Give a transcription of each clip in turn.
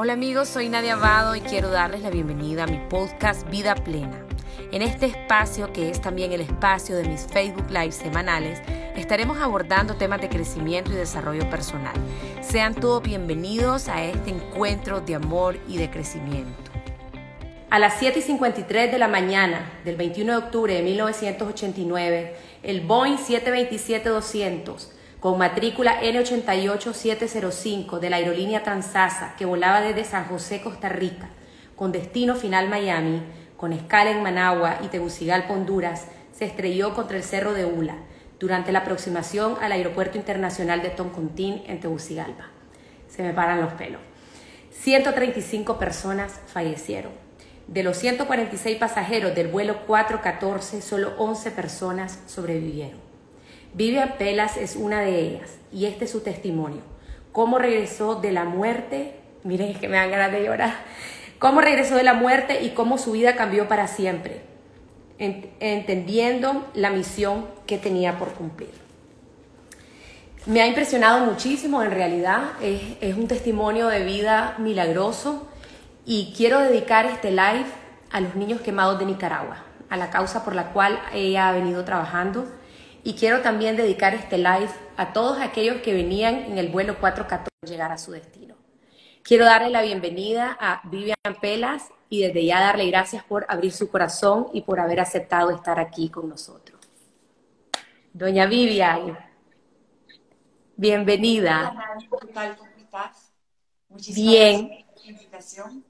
Hola amigos, soy Nadia Abado y quiero darles la bienvenida a mi podcast Vida Plena. En este espacio, que es también el espacio de mis Facebook Live semanales, estaremos abordando temas de crecimiento y desarrollo personal. Sean todos bienvenidos a este encuentro de amor y de crecimiento. A las 7 y 53 de la mañana del 21 de octubre de 1989, el Boeing 727-200 con matrícula N88705 de la aerolínea Transasa que volaba desde San José, Costa Rica, con destino final Miami, con escala en Managua y Tegucigalpa, Honduras, se estrelló contra el Cerro de Ula durante la aproximación al Aeropuerto Internacional de Toncontín en Tegucigalpa. Se me paran los pelos. 135 personas fallecieron. De los 146 pasajeros del vuelo 414, solo 11 personas sobrevivieron. Vivian Pelas es una de ellas y este es su testimonio. Cómo regresó de la muerte, miren es que me dan ganas de llorar, cómo regresó de la muerte y cómo su vida cambió para siempre, entendiendo la misión que tenía por cumplir. Me ha impresionado muchísimo, en realidad, es, es un testimonio de vida milagroso y quiero dedicar este live a los niños quemados de Nicaragua, a la causa por la cual ella ha venido trabajando y quiero también dedicar este live a todos aquellos que venían en el vuelo 414 llegar a su destino. Quiero darle la bienvenida a Vivian Pelas y desde ya darle gracias por abrir su corazón y por haber aceptado estar aquí con nosotros. Doña Vivian, bienvenida. ¿Qué tal? ¿Cómo estás? Muchísimas Bien. gracias por la invitación.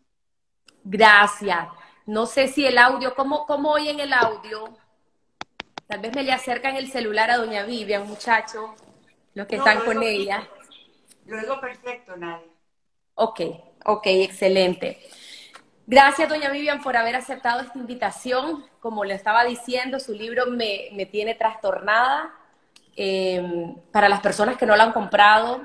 Gracias. No sé si el audio, ¿cómo, cómo oyen el audio? Tal vez me le acercan el celular a doña Vivian, muchachos, los que están con ella. Lo digo perfecto, Nadia. Ok, ok, excelente. Gracias, doña Vivian, por haber aceptado esta invitación. Como le estaba diciendo, su libro me, tiene trastornada. Em, para las personas que no lo han comprado,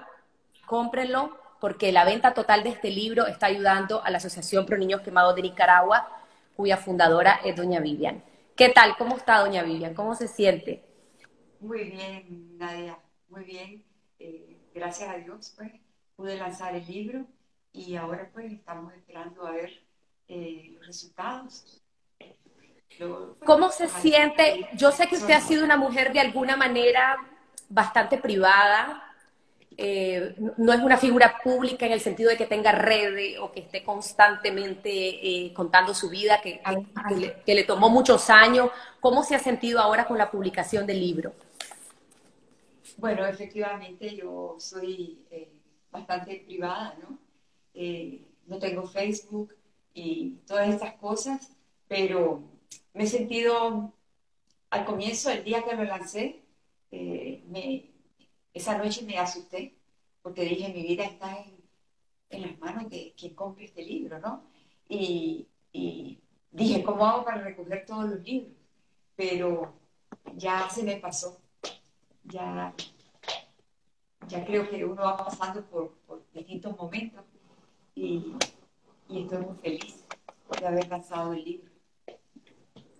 cómprenlo, porque la venta total de este libro está ayudando a la Asociación Pro Niños Quemados de Nicaragua, cuya fundadora es doña Vivian. ¿Qué tal? ¿Cómo está doña Vivian? ¿Cómo se siente? Muy bien, Nadia, muy bien. Eh, gracias a Dios, pues, pude lanzar el libro y ahora pues estamos esperando a ver eh, los resultados. ¿Cómo se siente? Yo sé que usted ha sido una mujer de alguna manera bastante privada, eh, no es una figura pública en el sentido de que tenga redes o que esté constantemente eh, contando su vida, que, le, tomó muchos años. ¿Cómo se ha sentido ahora con la publicación del libro? Bueno, efectivamente yo soy eh, bastante privada, ¿no? no tengo Facebook y todas estas cosas, pero me he sentido, al comienzo, el día que lo lancé, me, esa noche me asusté porque dije, mi vida está en, las manos de quien compre este libro, ¿no? Y, dije, ¿cómo hago para recoger todos los libros? Pero ya se me pasó. Ya, ya creo que uno va pasando por, distintos momentos y, y estoy muy feliz de haber lanzado el libro.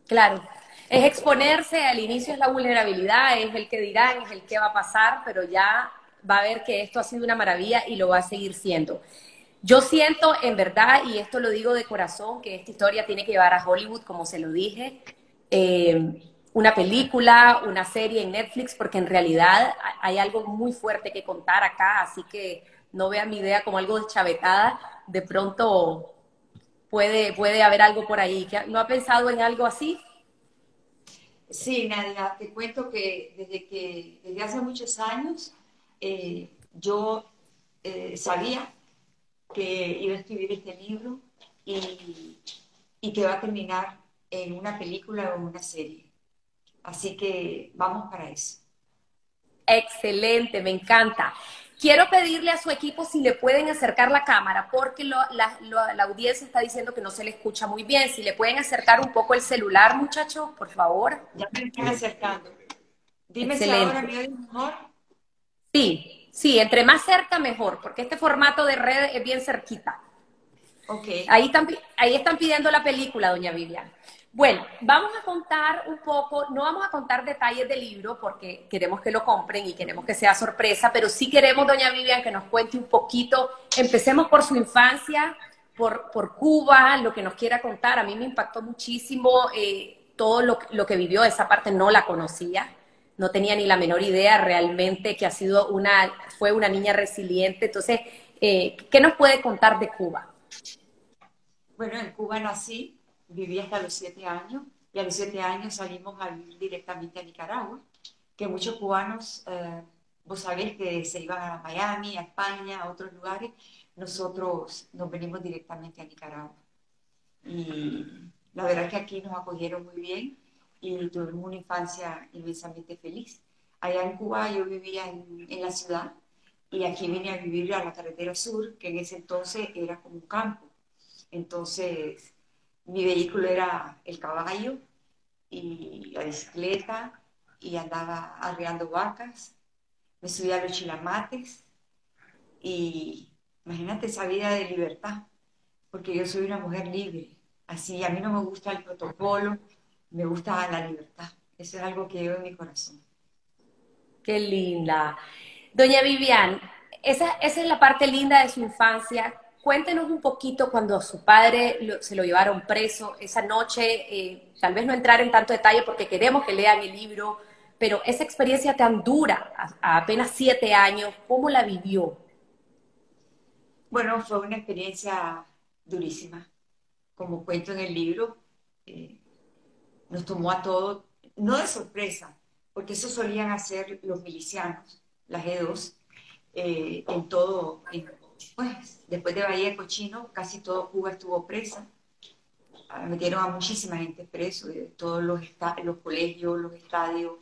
Claro, es exponerse, al inicio es la vulnerabilidad, es el que dirán, es el que va a pasar, pero ya va a ver que esto ha sido una maravilla y lo va a seguir siendo. Yo siento en verdad, y esto lo digo de corazón, que esta historia tiene que llevar a Hollywood, como se lo dije, eh, una película, una serie en Netflix, porque en realidad hay algo muy fuerte que contar acá, así que no vean mi idea como algo deschavetada, de pronto puede, puede haber algo por ahí. ¿No ha pensado en algo así? Sí, Nadia, te cuento que desde que desde hace muchos años eh, yo eh, sabía que iba a escribir este libro y, y, que va a terminar en una película o una serie. Así que vamos para eso. Excelente, me encanta. Quiero pedirle a su equipo si le pueden acercar la cámara, porque la, audiencia está diciendo que no se le escucha muy bien. Si le pueden acercar un poco el celular, muchachos, por favor. Ya me están acercando. Dime si ahora me mejor. Sí, sí, entre más cerca mejor, porque este formato de red es bien cerquita. Ok. Ahí están, ahí están pidiendo la película, doña Vivian. Bueno, vamos a contar un poco, no vamos a contar detalles del libro porque queremos que lo compren y queremos que sea sorpresa, pero sí queremos, doña Vivian, que nos cuente un poquito. Empecemos por su infancia, por, por Cuba, lo que nos quiera contar. A mí me impactó muchísimo eh, todo lo, lo, que vivió, esa parte no la conocía, no tenía ni la menor idea realmente que ha sido una, fue una niña resiliente. Entonces, eh, ¿qué nos puede contar de Cuba? Bueno, en Cuba nací viví hasta los siete años y a los siete años salimos a vivir directamente a Nicaragua, que muchos cubanos, eh, vos sabés que se iban a Miami, a España, a otros lugares, nosotros nos venimos directamente a Nicaragua. Y la verdad es que aquí nos acogieron muy bien y tuvimos una infancia inmensamente feliz. Allá en Cuba yo vivía en, en la ciudad y aquí vine a vivir a la carretera sur, que en ese entonces era como un campo. Entonces, mi vehículo era el caballo y la bicicleta y andaba arreando vacas, me subía a los chilamates y imagínate esa vida de libertad, porque yo soy una mujer libre, así a mí no me gusta el protocolo, me gusta la libertad, eso es algo que llevo en mi corazón. Qué linda. Doña Vivian, esa, esa es la parte linda de su infancia Cuéntenos un poquito cuando su padre se lo llevaron preso esa noche, eh, tal vez no entrar en tanto detalle porque queremos que lean el libro, pero esa experiencia tan dura, a, apenas siete años, ¿cómo la vivió? Bueno, fue una experiencia durísima. Como cuento en el libro, eh, nos tomó a todos, no de sorpresa, porque eso solían hacer los milicianos, las G2, eh, en todo, pues, después de Bahía de Cochino, casi todo Cuba estuvo presa. Ah, metieron a muchísima gente preso, todos los, los colegios, los estadios,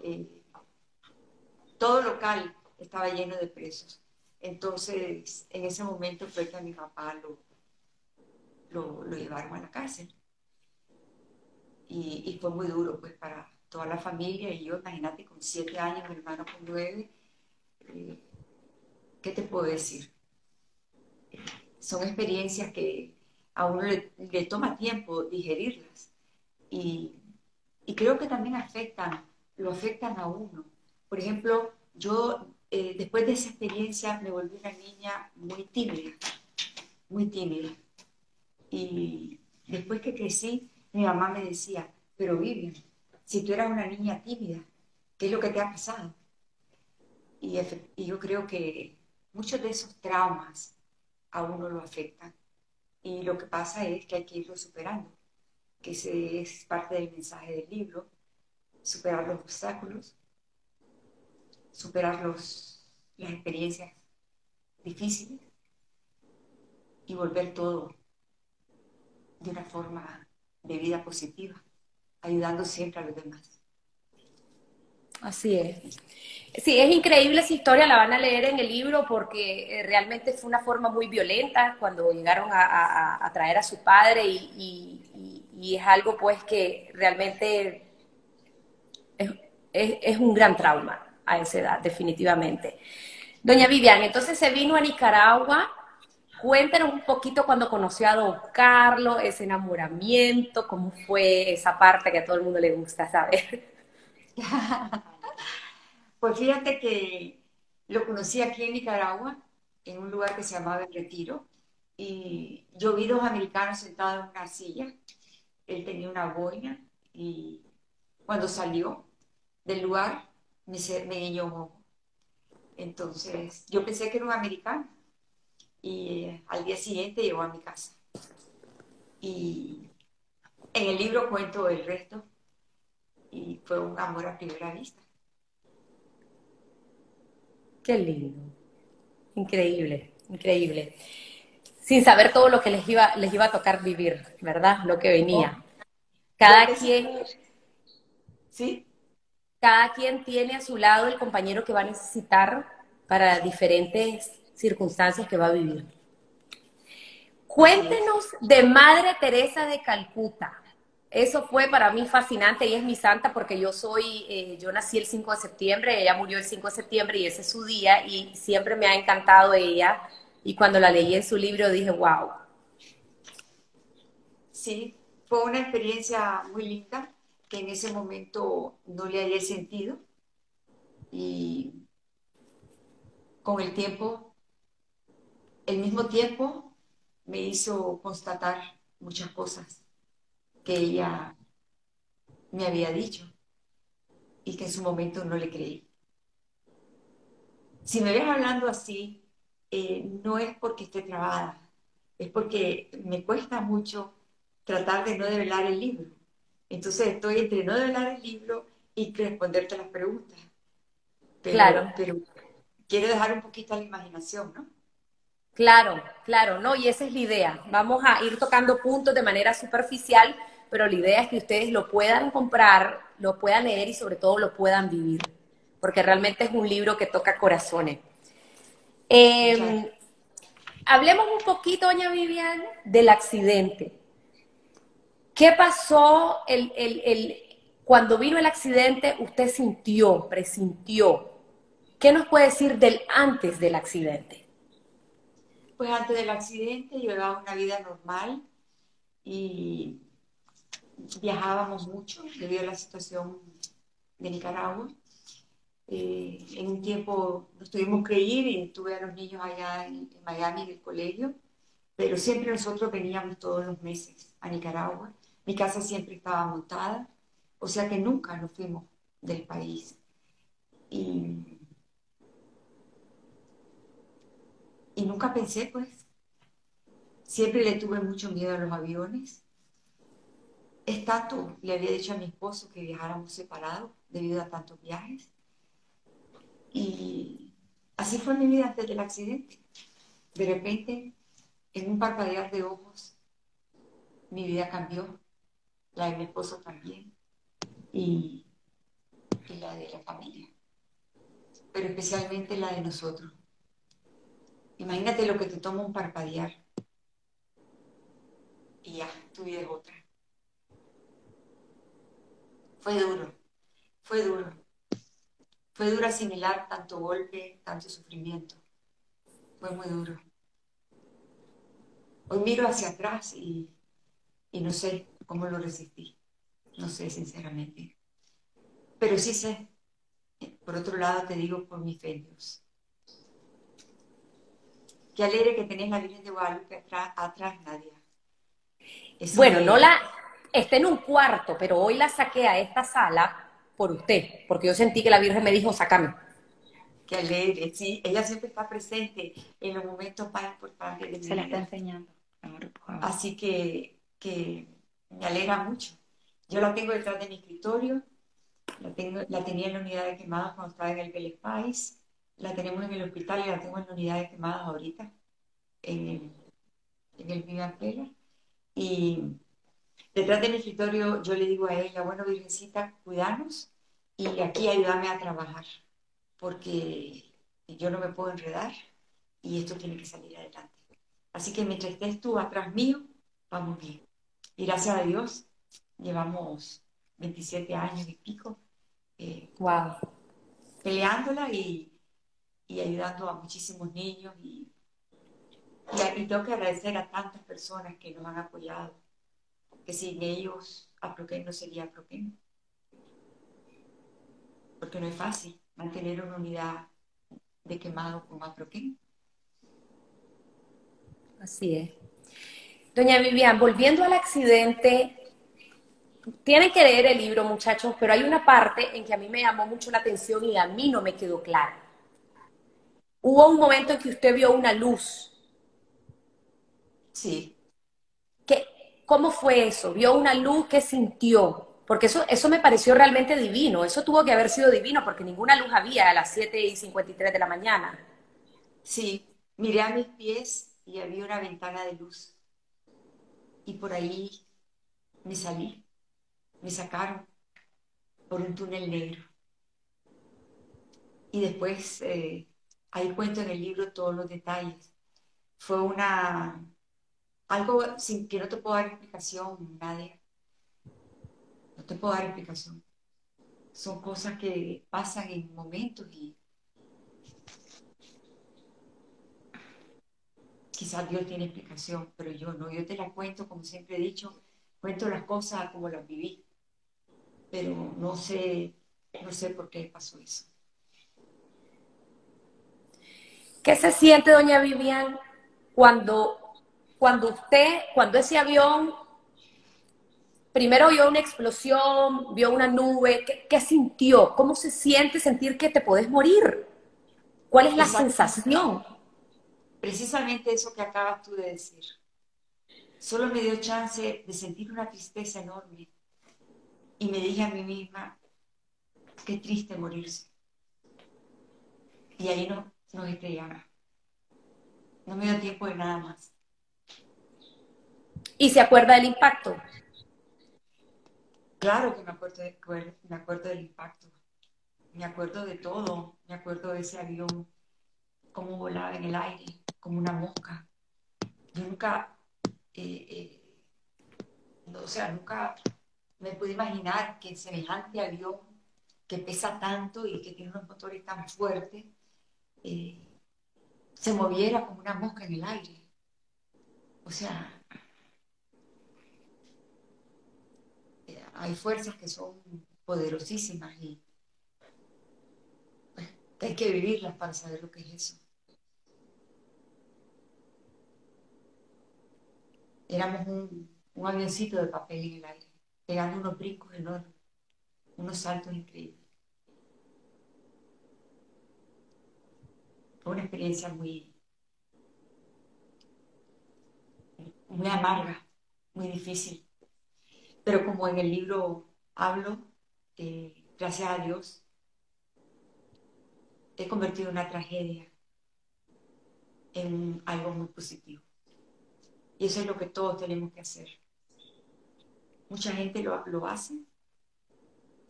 eh, todo local estaba lleno de presos. Entonces, en ese momento fue que a mi papá lo, lo, llevaron a la cárcel. Y, fue muy duro, pues, para toda la familia. Y yo, imagínate, con siete años, mi hermano con nueve, eh, ¿qué te puedo decir? Son experiencias que a uno le, toma tiempo digerirlas y, creo que también afectan, lo afectan a uno. Por ejemplo, yo eh, después de esa experiencia me volví una niña muy tímida, muy tímida. Y después que crecí, mi mamá me decía, pero Vivian, si tú eras una niña tímida, ¿qué es lo que te ha pasado? Y, y yo creo que muchos de esos traumas a uno lo afecta. Y lo que pasa es que hay que irlo superando, que ese es parte del mensaje del libro, superar los obstáculos, superar los, las experiencias difíciles y volver todo de una forma de vida positiva, ayudando siempre a los demás. Así es. Sí, es increíble esa historia, la van a leer en el libro porque eh, realmente fue una forma muy violenta cuando llegaron a, traer a su padre y, es algo pues que realmente es, un gran trauma a esa edad, definitivamente. Doña Vivian, entonces se vino a Nicaragua, cuéntenos un poquito cuando conoció a don Carlos, ese enamoramiento, cómo fue esa parte que a todo el mundo le gusta saber. Pues fíjate que lo conocí aquí en Nicaragua, en un lugar que se llamaba El Retiro, y yo vi dos americanos sentados en una silla. Él tenía una boina y cuando salió del lugar me, guiñó un ojo. Entonces yo pensé que era un americano y eh, al día siguiente llegó a mi casa. Y en el libro cuento el resto y fue un amor a primera vista. Qué lindo. Increíble, increíble. Sin saber todo lo que les iba, les iba a tocar vivir, ¿verdad? Lo que venía. Cada quien. Sí. Cada quien tiene a su lado el compañero que va a necesitar para diferentes circunstancias que va a vivir. Cuéntenos de Madre Teresa de Calcuta eso fue para mí fascinante. y es mi santa porque yo soy, eh, yo nací el 5 de septiembre, ella murió el 5 de septiembre y ese es su día y siempre me ha encantado ella. Y cuando la leí en su libro dije, wow. Sí, fue una experiencia muy linda que en ese momento no le hallé sentido y con el tiempo, el mismo tiempo me hizo constatar muchas cosas que ella me había dicho y que en su momento no le creí. Si me ves hablando así, eh, no es porque esté trabada, es porque me cuesta mucho tratar de no develar el libro. Entonces estoy entre no develar el libro y responderte las preguntas. claro. Pero quiero dejar un poquito a la imaginación, ¿no? Claro, claro, ¿no? Y esa es la idea. Vamos a ir tocando puntos de manera superficial, pero la idea es que ustedes lo puedan comprar, lo puedan leer y sobre todo lo puedan vivir, porque realmente es un libro que toca corazones. Em, hablemos un poquito, doña Vivian, del accidente. ¿Qué pasó el, cuando vino el accidente? ¿Usted sintió, presintió? ¿Qué nos puede decir del antes del accidente? Pues antes del accidente yo llevaba una vida normal y viajábamos mucho debido a la situación de Nicaragua. Eh, en un tiempo nos tuvimos que ir y tuve a los niños allá en, Miami en el colegio, pero siempre nosotros veníamos todos los meses a Nicaragua. Mi casa siempre estaba montada, o sea que nunca nos fuimos del país. Y nunca pensé, pues, siempre le tuve mucho miedo a los aviones es tanto, le había dicho a mi esposo que viajáramos separados debido a tantos viajes. Y así fue mi vida antes del accidente. De repente, en un parpadear de ojos, mi vida cambió, la de mi esposo también, y, y la de la familia, pero especialmente la de nosotros. Imagínate lo que te toma un parpadear y ya, tu vida es otra. Fue duro, fue duro. Fue duro asimilar tanto golpe, tanto sufrimiento. Fue muy duro. Hoy miro hacia atrás y, no sé cómo lo resistí. No sé, sinceramente. Pero sí sé, por otro lado te digo por mi fe en Dios. Qué alegre que tenés la Virgen de Guadalupe atrás, atrás Nadia. bueno, no la, está en un cuarto, pero hoy la saqué a esta sala por usted, porque yo sentí que la Virgen me dijo, sácame. Qué alegre, sí, ella siempre está presente en los momentos más importantes de mi Se la está enseñando. Así que, que me alegra mucho. Yo la tengo detrás de mi escritorio, la, tengo, la tenía en la unidad de quemadas cuando estaba en el Vélez País, la tenemos en el hospital y la tengo en la unidad de quemadas ahorita, en el, en el Viva Y Detrás de mi escritorio yo le digo a ella, bueno, Virgencita, cuidanos y aquí ayúdame a trabajar, porque yo no me puedo enredar y esto tiene que salir adelante. Así que mientras estés tú atrás mío, vamos bien. Y gracias a Dios, llevamos 27 años y pico wow. Eh, peleándola y, ayudando a muchísimos niños. Y, y, y tengo que agradecer a tantas personas que nos han apoyado que sin ellos Aproquén no sería Aproquén. Porque no es fácil mantener una unidad de quemado con Aproquén. Así es. Doña Vivian, volviendo al accidente, tienen que leer el libro, muchachos, pero hay una parte en que a mí me llamó mucho la atención y a mí no me quedó claro. Hubo un momento en que usted vio una luz. Sí. ¿Cómo fue eso? ¿Vio una luz que sintió? Porque eso, eso me pareció realmente divino. Eso tuvo que haber sido divino porque ninguna luz había a las 7 y 53 de la mañana. Sí, miré a mis pies y había una ventana de luz. Y por ahí me salí, me sacaron por un túnel negro. Y después, eh, ahí cuento en el libro todos los detalles. Fue una algo sin que no te puedo dar explicación, nadie. No te puedo dar explicación. Son cosas que pasan en momentos y quizás Dios tiene explicación, pero yo no. Yo te la cuento, como siempre he dicho, cuento las cosas como las viví, pero no sé, no sé por qué pasó eso. ¿Qué se siente, doña Vivian, cuando, cuando usted, cuando ese avión primero vio una explosión, vio una nube, ¿qué, sintió? ¿Cómo se siente sentir que te podés morir? ¿Cuál es la sensación? Precisamente eso que acabas tú de decir. Solo me dio chance de sentir una tristeza enorme y me dije a mí misma, qué triste morirse. Y ahí no, no estrellamos. No me dio tiempo de nada más. ¿Y se acuerda del impacto? Claro que me acuerdo, me acuerdo del impacto. Me acuerdo de todo. Me acuerdo de ese avión, cómo volaba en el aire, como una mosca. Yo nunca, eh, eh, o sea, nunca me pude imaginar que semejante avión que pesa tanto y que tiene unos motores tan fuertes, eh, se moviera como una mosca en el aire. O sea, eh, hay fuerzas que son poderosísimas y pues, hay que vivirlas para saber lo que es eso. Éramos un, un avioncito de papel en el aire, pegando unos brincos enormes, unos saltos increíbles. Fue una experiencia muy, muy amarga, muy difícil. Pero como en el libro hablo, gracias a Dios, he convertido una tragedia en algo muy positivo. Y eso es lo que todos tenemos que hacer. Mucha gente lo, lo hace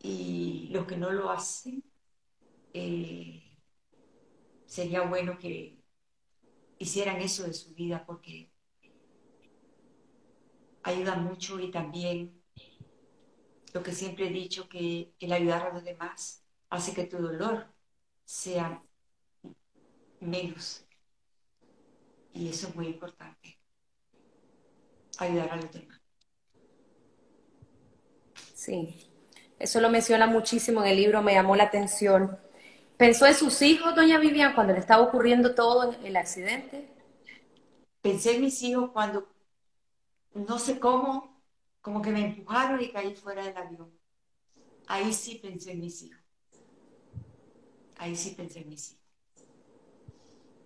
y los que no lo hacen, eh, sería bueno que hicieran eso de su vida porque ayuda mucho y también lo que siempre he dicho, que el ayudar a los demás hace que tu dolor sea menos. Y eso es muy importante, ayudar a los demás. Sí, eso lo menciona muchísimo en el libro, me llamó la atención. ¿Pensó en sus hijos, doña Vivian, cuando le estaba ocurriendo todo el accidente? Pensé en mis hijos cuando, no sé cómo, como que me empujaron y caí fuera del avión. Ahí sí pensé en mis hijos. Ahí sí pensé en mis hijos.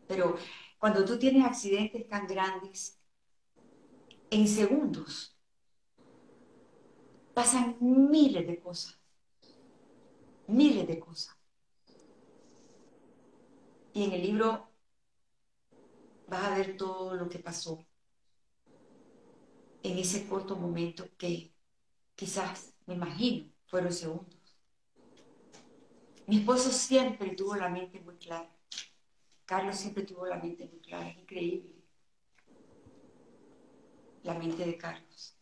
Pero cuando tú tienes accidentes tan grandes, en segundos pasan miles de cosas. Miles de cosas. Y en el libro vas a ver todo lo que pasó en ese corto momento que quizás, me imagino, fueron segundos. Mi esposo siempre tuvo la mente muy clara. Carlos siempre tuvo la mente muy clara. Es increíble. La mente de Carlos.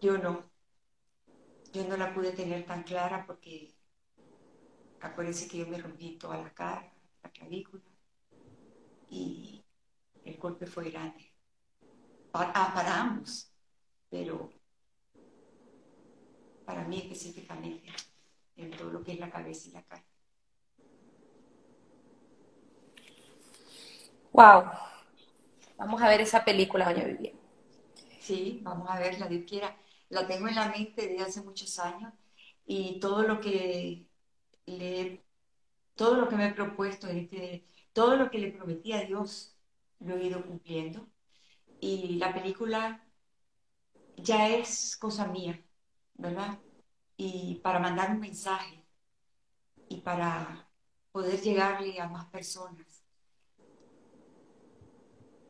Yo no. Yo no la pude tener tan clara porque Acuérdense que yo me rompí toda la cara, la clavícula, y el golpe fue grande. Para, ah, para ambos, pero para mí específicamente, en todo lo que es la cabeza y la cara. Wow. Vamos a ver esa película, doña Vivian. Sí, vamos a verla, Dios quiera. La tengo en la mente desde hace muchos años y todo lo que todo lo que me he propuesto, este, todo lo que le prometí a Dios, lo he ido cumpliendo. Y la película ya es cosa mía, ¿verdad? Y para mandar un mensaje y para poder llegarle a más personas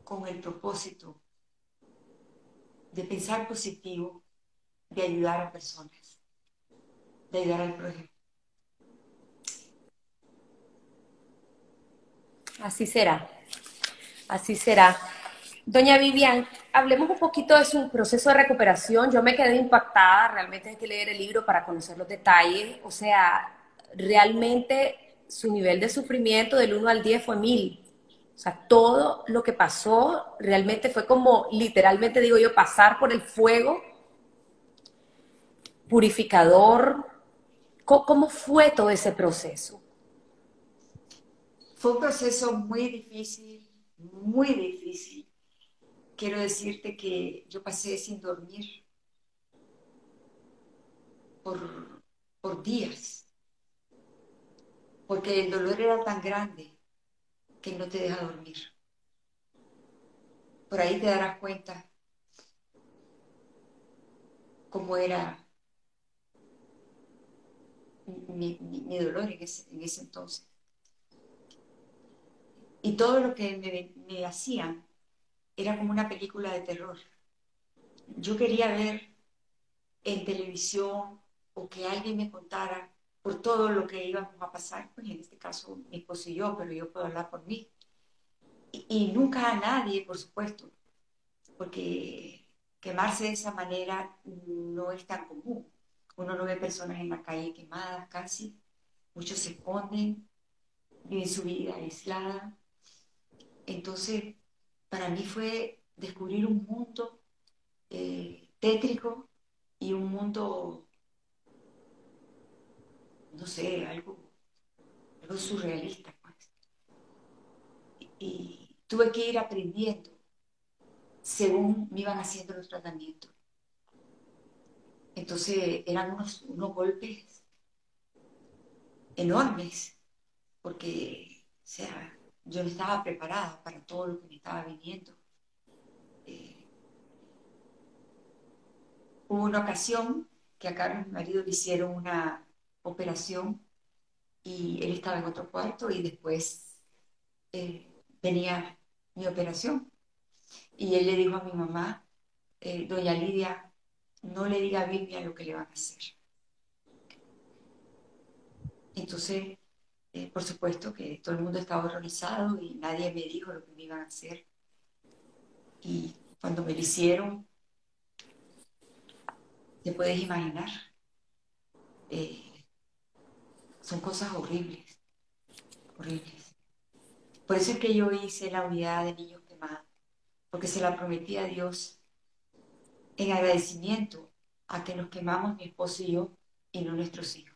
con el propósito de pensar positivo, de ayudar a personas, de ayudar al proyecto. Así será, así será. Doña Vivian, hablemos un poquito de su proceso de recuperación. Yo me quedé impactada, realmente hay que leer el libro para conocer los detalles. O sea, realmente su nivel de sufrimiento del 1 al 10 fue 1000. O sea, todo lo que pasó realmente fue como, literalmente digo yo, pasar por el fuego purificador. ¿Cómo fue todo ese proceso? Fue un proceso muy difícil, muy difícil. Quiero decirte que yo pasé sin dormir por, días, porque el dolor era tan grande que no te deja dormir. Por ahí te darás cuenta cómo era mi, dolor en ese, entonces. Y todo lo que me hacían era como una película de terror. Yo quería ver en televisión o que alguien me contara por todo lo que íbamos a pasar, pues en este caso mi esposo y yo, pero yo puedo hablar por mí. Y, nunca a nadie, por supuesto, porque quemarse de esa manera no es tan común. Uno no ve personas en la calle quemadas casi, muchos se esconden, viven su vida aislada. Entonces, para mí fue descubrir un mundo eh, tétrico y un mundo no sé, algo, surrealista. Pues. Y, tuve que ir aprendiendo según me iban haciendo los tratamientos. Entonces eran unos, unos golpes enormes, porque o sea, yo estaba preparada para todo lo que me estaba viniendo. Eh, hubo una ocasión que a Carlos, mi marido, le hicieron una operación y él estaba en otro cuarto y después eh, venía mi operación. Y él le dijo a mi mamá, eh, doña Lidia, no le diga a Vivian lo que le van a hacer. Entonces, eh, por supuesto que todo el mundo estaba horrorizado y nadie me dijo lo que me iban a hacer. Y cuando me lo hicieron, te puedes imaginar, son cosas horribles, horribles. Por eso es que yo hice la unidad de niños quemados, porque se la prometí a Dios en agradecimiento a que nos quemamos mi esposo y yo y no nuestros hijos.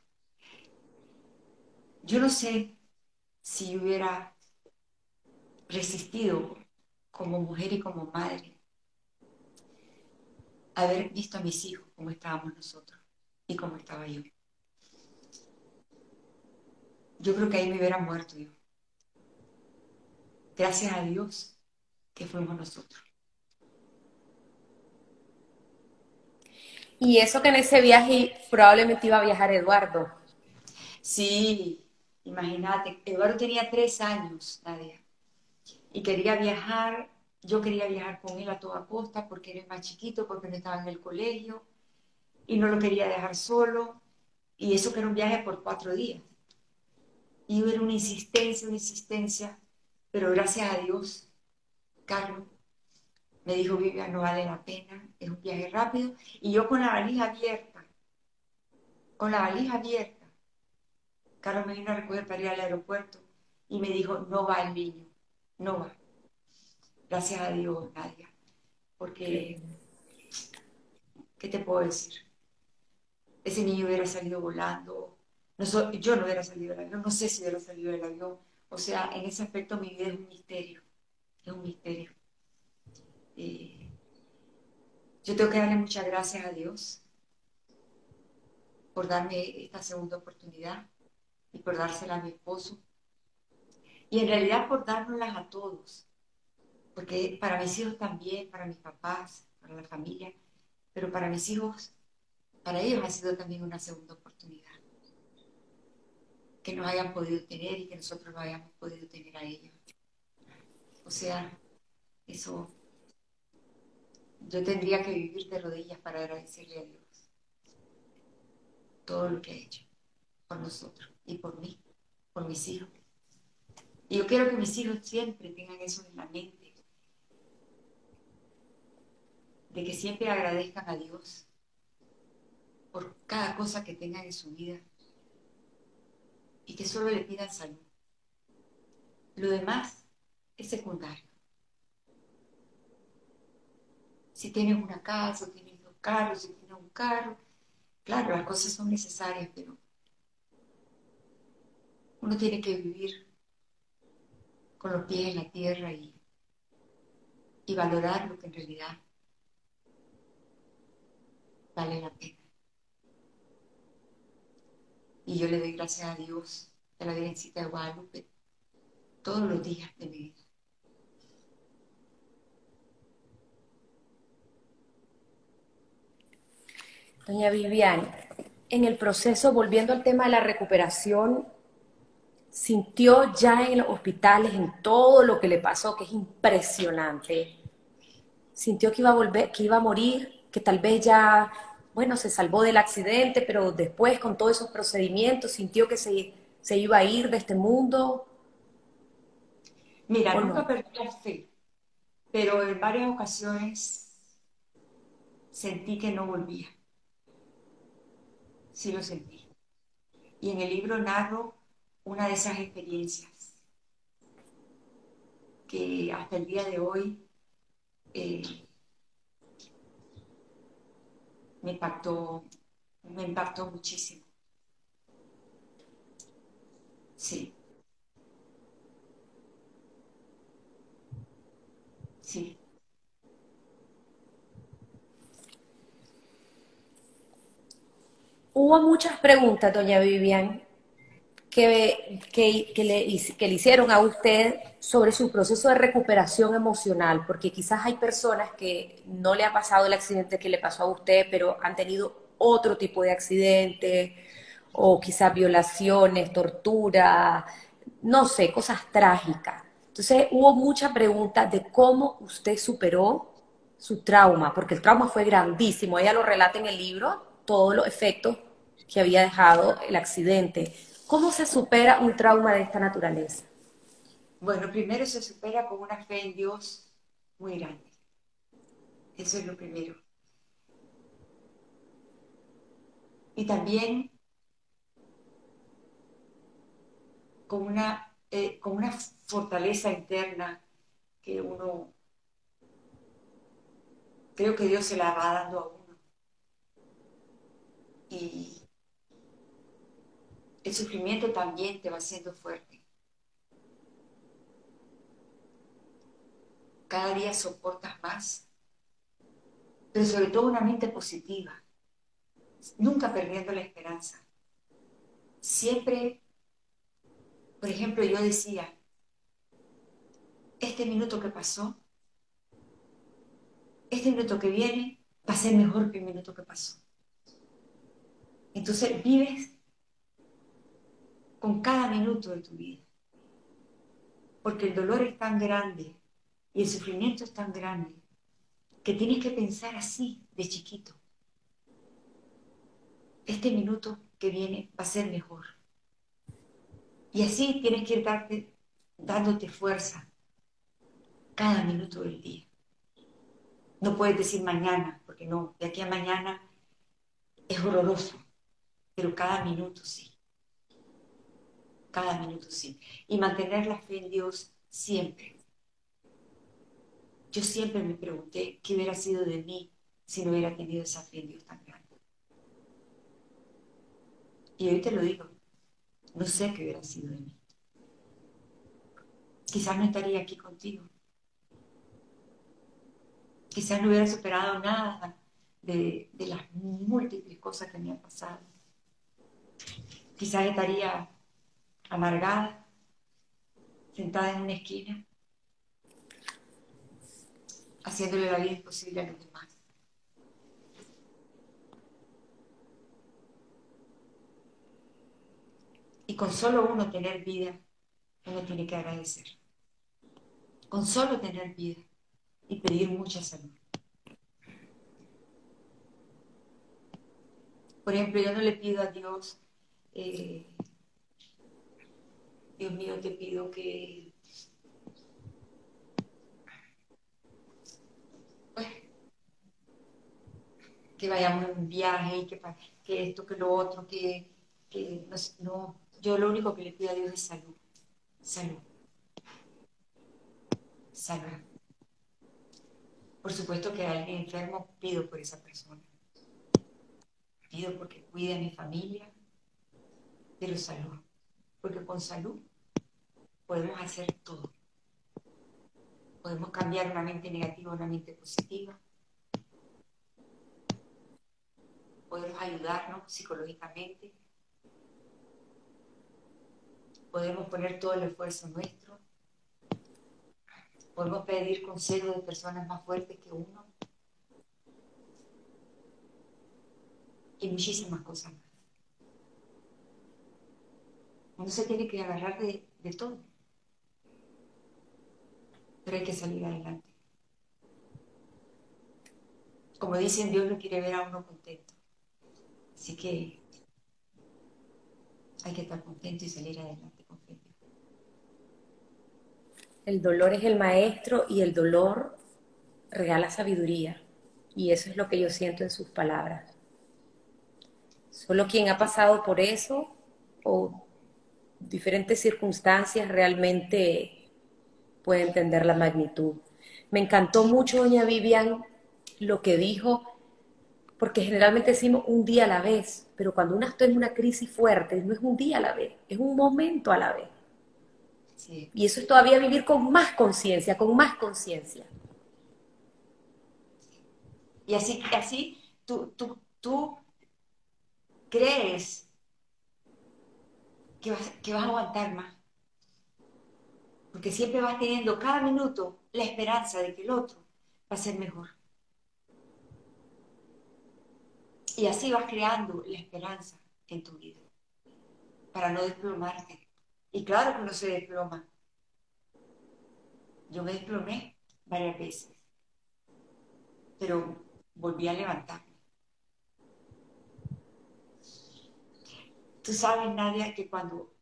Yo no sé si hubiera resistido como mujer y como madre haber visto a mis hijos como estábamos nosotros y como estaba yo yo creo que ahí me hubiera muerto yo. Gracias a Dios que fuimos nosotros. Y eso que en ese viaje probablemente iba a viajar Eduardo. Sí, imagínate, Eduardo tenía tres años, Nadia, y quería viajar, yo quería viajar con él a toda costa porque era más chiquito, porque no estaba en el colegio, y no lo quería dejar solo, y eso que era un viaje por cuatro días. Y hubo una insistencia, una insistencia, pero gracias a Dios, Carlos me dijo, Vivian, no vale la pena, es un viaje rápido. Y yo con la valija abierta, con la valija abierta, Carlos me vino a recoger para ir al aeropuerto y me dijo, no va el niño, no va. Gracias a Dios, Nadia, porque, ¿qué te puedo decir? Ese niño hubiera salido volando, yo no hubiera salido del avión, no sé si hubiera salido del avión. O sea, en ese aspecto mi vida es un misterio, es un misterio. Eh, yo tengo que darle muchas gracias a Dios por darme esta segunda oportunidad y por dársela a mi esposo. Y en realidad por dárnoslas a todos, porque para mis hijos también, para mis papás, para la familia, pero para mis hijos, para ellos ha sido también una segunda oportunidad que nos hayan podido tener y que nosotros no hayamos podido tener a ellos. O sea, eso yo tendría que vivir de rodillas para agradecerle a Dios todo lo que ha hecho por nosotros y por mí, por mis hijos. Y yo quiero que mis hijos siempre tengan eso en la mente, de que siempre agradezcan a Dios por cada cosa que tengan en su vida y que solo le pidan salud. Lo demás es secundario. Si tienes una casa, si tienes dos carros, si tienes un carro, claro, las cosas son necesarias, pero uno tiene que vivir con los pies en la tierra y, y valorar lo que en realidad vale la pena. Y yo le doy gracias a Dios, a la Virgencita de Guadalupe, todos los días de mi vida. Doña Vivian, en el proceso, volviendo al tema de la recuperación, sintió ya en los hospitales, en todo lo que le pasó, que es impresionante, sintió que iba a volver, que iba a morir, que tal vez ya, bueno, se salvó del accidente, pero después con todos esos procedimientos sintió que se, se iba a ir de este mundo. Mira, nunca perdí la fe, pero en varias ocasiones sentí que no volvía. Sí lo sentí. Y en el libro narro una de esas experiencias que hasta el día de hoy eh, me impactó, me impactó muchísimo. Sí. Sí. Hubo muchas preguntas, doña Vivian, que, que, le, que le hicieron a usted sobre su proceso de recuperación emocional, porque quizás hay personas que no le ha pasado el accidente que le pasó a usted, pero han tenido otro tipo de accidente, o quizás violaciones, tortura, no sé, cosas trágicas. Entonces hubo mucha pregunta de cómo usted superó su trauma, porque el trauma fue grandísimo. Ella lo relata en el libro, todos los efectos que había dejado el accidente. ¿Cómo se supera un trauma de esta naturaleza? Bueno, primero se supera con una fe en Dios muy grande. Eso es lo primero. Y también con una, eh, con una fortaleza interna que uno, creo que Dios se la va dando a uno. Y el sufrimiento también te va haciendo fuerte. Cada día soportas más, pero sobre todo una mente positiva, nunca perdiendo la esperanza. Siempre, por ejemplo, yo decía, este minuto que pasó, este minuto que viene, va a ser mejor que el minuto que pasó. Entonces vives con cada minuto de tu vida. Porque el dolor es tan grande y el sufrimiento es tan grande que tienes que pensar así de chiquito. Este minuto que viene va a ser mejor. Y así tienes que ir darte, dándote fuerza cada minuto del día. No puedes decir mañana, porque no, de aquí a mañana es horroroso, pero cada minuto sí cada minuto sí. Y mantener la fe en Dios siempre. Yo siempre me pregunté qué hubiera sido de mí si no hubiera tenido esa fe en Dios tan grande. Y hoy te lo digo, no sé qué hubiera sido de mí. Quizás no estaría aquí contigo. Quizás no hubiera superado nada de, de las múltiples cosas que me han pasado. Quizás estaría amargada, sentada en una esquina, haciéndole la vida imposible a los demás. Y con solo uno tener vida, uno tiene que agradecer. Con solo tener vida y pedir mucha salud. Por ejemplo, yo no le pido a Dios eh, Dios mío, te pido que, pues, que vayamos en un viaje y que, que esto, que lo otro, que, que no, yo lo único que le pido a Dios es salud, salud. salud. Por supuesto que alguien enfermo, pido por esa persona. Pido porque cuide a mi familia, pero salud. Porque con salud podemos hacer todo. Podemos cambiar una mente negativa a una mente positiva. Podemos ayudarnos psicológicamente. Podemos poner todo el esfuerzo nuestro. Podemos pedir consejo de personas más fuertes que uno. Y muchísimas cosas más. Uno se tiene que agarrar de, de todo hay que salir adelante. Como dicen, Dios no quiere ver a uno contento. Así que hay que estar contento y salir adelante con. El dolor es el maestro y el dolor regala sabiduría. Y eso es lo que yo siento en sus palabras. Solo quien ha pasado por eso o diferentes circunstancias realmente puede entender la magnitud. Me encantó mucho, doña Vivian, lo que dijo, porque generalmente decimos un día a la vez, pero cuando uno está en una crisis fuerte, no es un día a la vez, es un momento a la vez. Y eso es todavía vivir con más conciencia, con más conciencia. Y así, así tú, tú, tú crees que vas, que vas a aguantar más porque siempre vas teniendo cada minuto la esperanza de que el otro va a ser mejor. Y así vas creando la esperanza en tu vida para no desplomarte. Y claro que no se desploma. Yo me desplomé varias veces, pero volví a levantarme. Tú sabes, Nadia, que cuando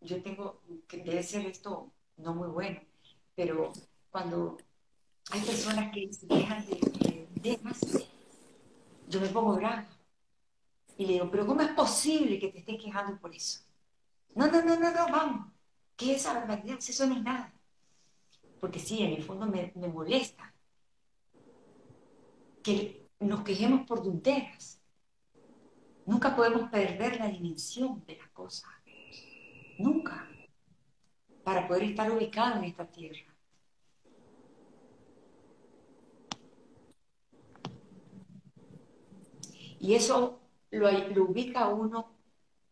yo tengo, que debe ser esto no muy bueno, pero cuando hay personas que se quejan de, temas, yo me pongo brava. Y le digo, pero ¿cómo es posible que te estés quejando por eso? No, no, no, no, no, vamos. ¿Qué es esa barbaridad? Eso no es nada. Porque sí, en el fondo me, me molesta que nos quejemos por tonteras. Nunca podemos perder la dimensión de las cosas. Nunca para poder estar ubicado en esta tierra. Y eso lo, ubica a uno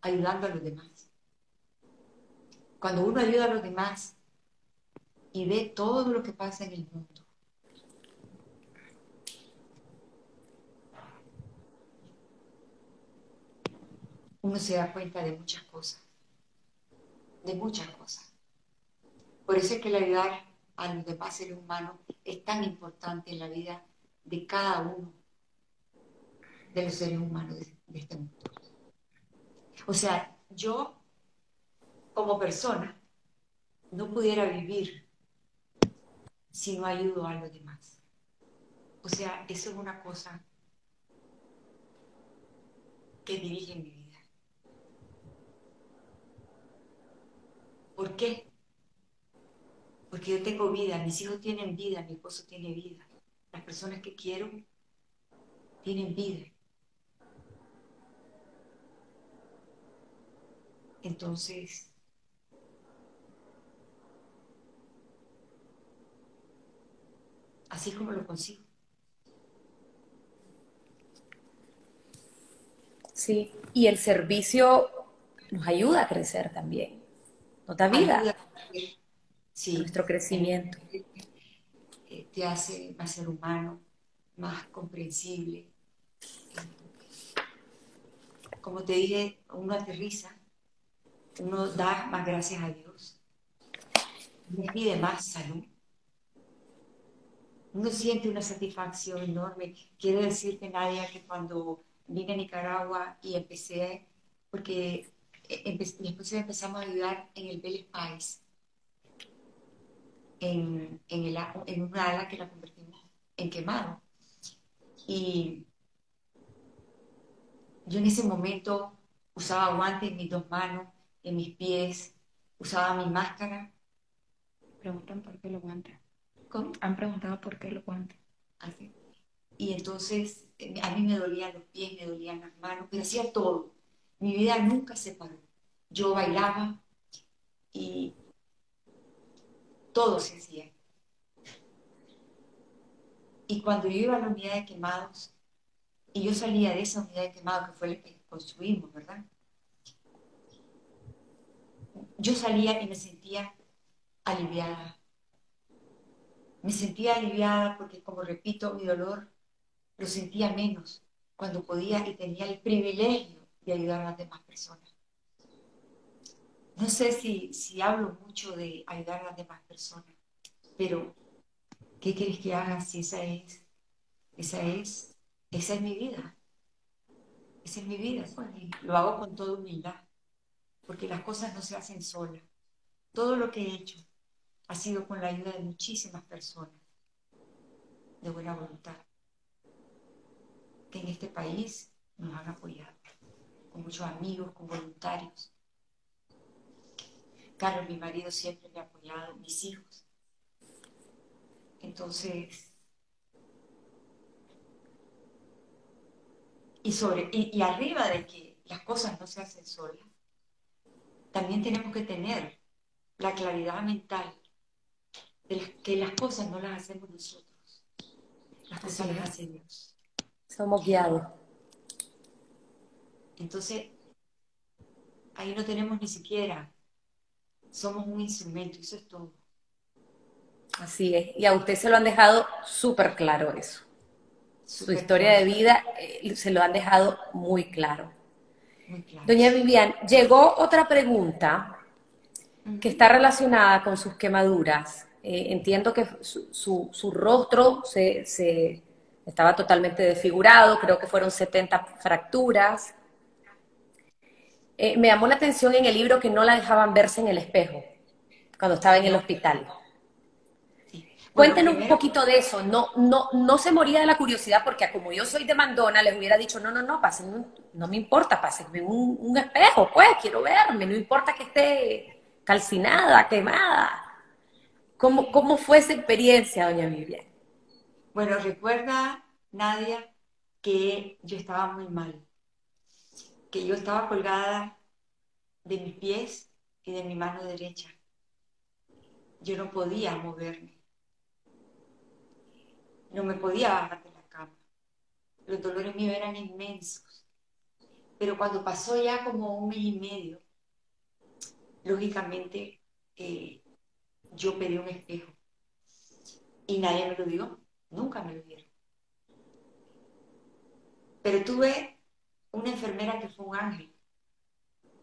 ayudando a los demás. Cuando uno ayuda a los demás y ve todo lo que pasa en el mundo, uno se da cuenta de muchas cosas, de muchas cosas. Por eso es que la ayudar a los demás seres humanos es tan importante en la vida de cada uno de los seres humanos de, este mundo. O sea, yo como persona no pudiera vivir si no ayudo a los demás. O sea, eso es una cosa que dirige mi vida. ¿Por qué? Porque yo tengo vida, mis hijos tienen vida, mi esposo tiene vida. Las personas que quiero tienen vida. Entonces, así como lo consigo. Sí, y el servicio nos ayuda a crecer también, nos da vida nuestro crecimiento. Eh, te hace más ser humano, más comprensible. Como te dije, uno aterriza, uno da más gracias a Dios, uno pide más salud. Uno siente una satisfacción enorme. Quiero decirte, Nadia, que cuando vine a Nicaragua y empecé, porque eh, después empezamos a ayudar en el Vélez País, en, en, el, en una ala que la convertimos en quemado. Y yo en ese momento usaba guantes en mis dos manos, en mis pies, usaba mi máscara. Preguntan por qué lo guantes. ¿Cómo? Han preguntado por qué lo guantes. Así. Y entonces eh, a mí me dolían los pies, me dolían las manos, pero hacía todo. Mi vida nunca se paró. Yo bailaba y todo se hacía. Y cuando yo iba a la unidad de quemados, y yo salía de esa unidad de quemados, que fue la que construimos, ¿verdad? Yo salía y me sentía aliviada. Me sentía aliviada porque, como repito, mi dolor lo sentía menos cuando podía y tenía el privilegio de ayudar a las demás personas. No sé si, si hablo mucho de ayudar a las demás personas, pero ¿qué quieres que haga si esa es, esa es, esa es mi vida? Esa es mi vida. lo hago con toda humildad, porque las cosas no se hacen solas. Todo lo que he hecho ha sido con la ayuda de muchísimas personas de buena voluntad que en este país nos han apoyado, con muchos amigos, con voluntarios. Carlos, mi marido, siempre me ha apoyado, mis hijos. Entonces, y, sobre, y, arriba de que las cosas no se hacen solas, también tenemos que tener la claridad mental de que las cosas no las hacemos nosotros, las cosas las hace Dios. Somos guiados. Entonces, ahí no tenemos ni siquiera somos un instrumento, eso es todo. Así es, y a usted se lo han dejado súper claro eso. Su historia de vida eh, se lo han dejado muy claro. Doña Vivian, llegó otra pregunta que está relacionada con sus quemaduras. Eh, entiendo que su, rostro se, estaba totalmente desfigurado, creo que fueron 70 fracturas. Eh, me llamó la atención en el libro que no la dejaban verse en el espejo cuando estaba en el hospital. Cuéntenos un poquito de eso. No, no, no se moría de la curiosidad porque como yo soy de Mandona, les hubiera dicho, no, no, no, pasen, no me importa, pásenme un, un espejo, pues, quiero verme, no importa que esté calcinada, quemada. ¿Cómo, ¿Cómo fue esa experiencia, doña Vivian? Bueno, recuerda, Nadia, que yo estaba muy mal que yo estaba colgada de mis pies y de mi mano derecha. Yo no podía moverme. No me podía bajar de la cama. Los dolores míos eran inmensos. Pero cuando pasó ya como un mes y medio, lógicamente eh, yo pedí un espejo. Y nadie me lo dio. Nunca me lo dieron. Pero tuve una enfermera que fue un ángel.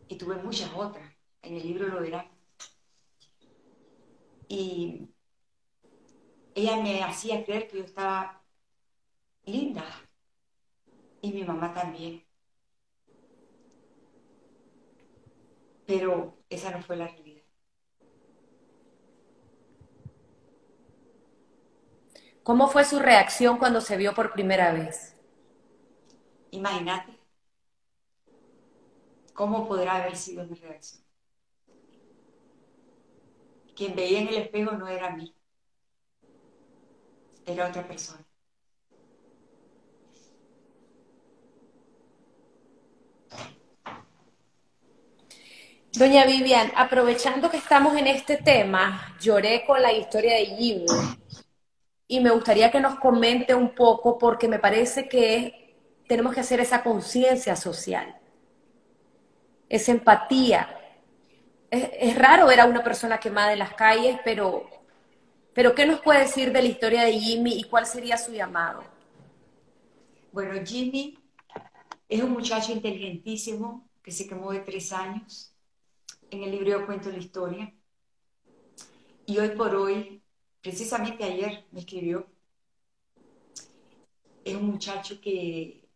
Y tuve muchas otras. En el libro lo verán. Y ella me hacía creer que yo estaba linda. Y mi mamá también. Pero esa no fue la realidad. ¿Cómo fue su reacción cuando se vio por primera vez? Imagínate, ¿Cómo podrá haber sido mi reacción? Quien veía en el espejo no era mí, era otra persona. Doña Vivian, aprovechando que estamos en este tema, lloré con la historia de Jimmy y me gustaría que nos comente un poco porque me parece que tenemos que hacer esa conciencia social esa empatía. Es, raro ver a una persona quemada en las calles, pero, pero ¿qué nos puede decir de la historia de Jimmy y cuál sería su llamado? Bueno, Jimmy es un muchacho inteligentísimo que se quemó de tres años. En el libro yo cuento la historia. Y hoy por hoy, precisamente ayer me escribió, es un muchacho que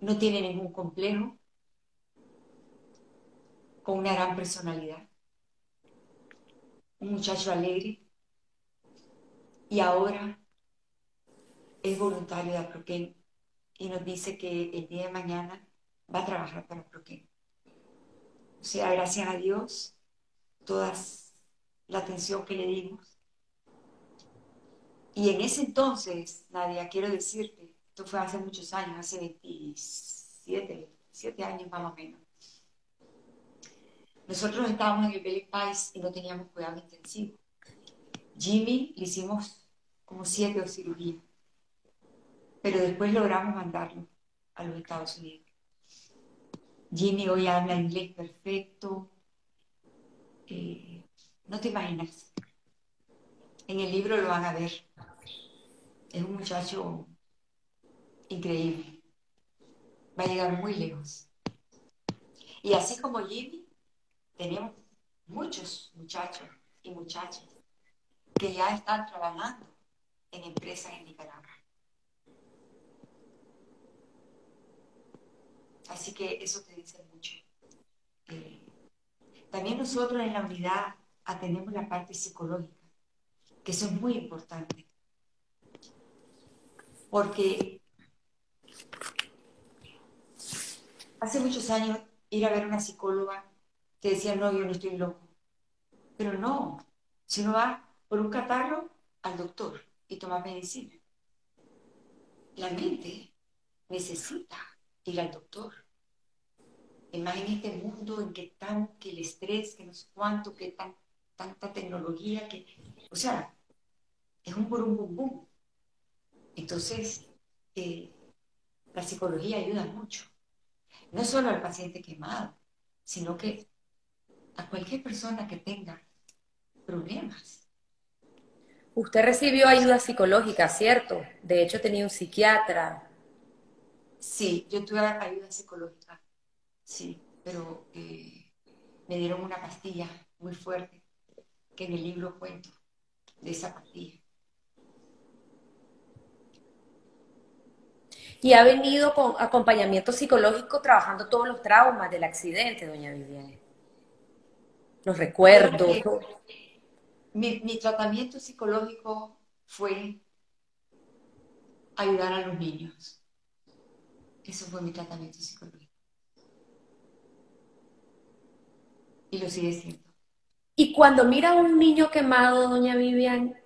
no tiene ningún complejo, con una gran personalidad, un muchacho alegre y ahora es voluntario de Aproquén y nos dice que el día de mañana va a trabajar para Aproquén. O sea, gracias a Dios, toda la atención que le dimos Y en ese entonces, Nadia, quiero decirte, esto fue hace muchos años, hace 27, 7 años más o menos. Nosotros estábamos en el Belly Pais y no teníamos cuidado intensivo. Jimmy le hicimos como siete cirugías, pero después logramos mandarlo a los Estados Unidos. Jimmy hoy habla inglés perfecto. Eh, no te imaginas. En el libro lo van a ver. Es un muchacho increíble. Va a llegar muy lejos. Y así como Jimmy, tenemos muchos muchachos y muchachas que ya están trabajando en empresas en Nicaragua. Así que eso te dice mucho. Eh, también nosotros en la unidad atendemos la parte psicológica, que eso es muy importante. Porque hace muchos años ir a ver una psicóloga te decía, no, yo no estoy loco. Pero no, si uno va por un catarro al doctor y toma medicina. La mente necesita ir al doctor. Y más en este mundo en que estamos, que el estrés, que no sé cuánto, que tan, tanta tecnología, que, o sea, es un burum bum bum. Entonces, eh, la psicología ayuda mucho. No solo al paciente quemado, sino que a cualquier persona que tenga problemas. Usted recibió ayuda psicológica, ¿cierto? De hecho, tenía un psiquiatra. Sí, yo tuve ayuda psicológica, sí, pero eh, me dieron una pastilla muy fuerte, que en el libro cuento de esa pastilla. Y ha venido con acompañamiento psicológico trabajando todos los traumas del accidente, doña Viviane los recuerdos. Mi, mi tratamiento psicológico fue ayudar a los niños. Eso fue mi tratamiento psicológico. Y lo sigue siendo. Y cuando mira a un niño quemado, doña Vivian,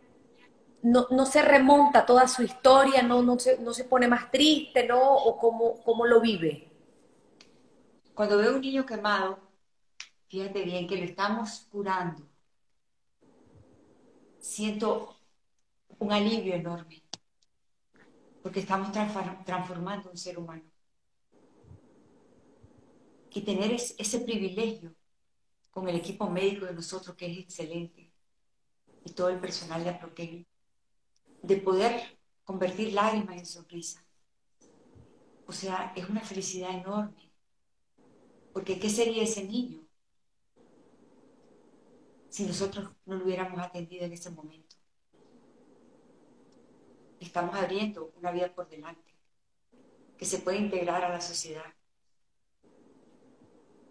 no, no se remonta toda su historia, no, no, se, no se pone más triste, ¿no? ¿O cómo, cómo lo vive? Cuando veo un niño quemado, fíjate bien que lo estamos curando, siento un alivio enorme, porque estamos transformando un ser humano. Y tener ese privilegio con el equipo médico de nosotros, que es excelente, y todo el personal de Aproquel, de poder convertir lágrimas en sonrisa. O sea, es una felicidad enorme. Porque ¿qué sería ese niño si nosotros no lo hubiéramos atendido en ese momento. Estamos abriendo una vida por delante que se puede integrar a la sociedad.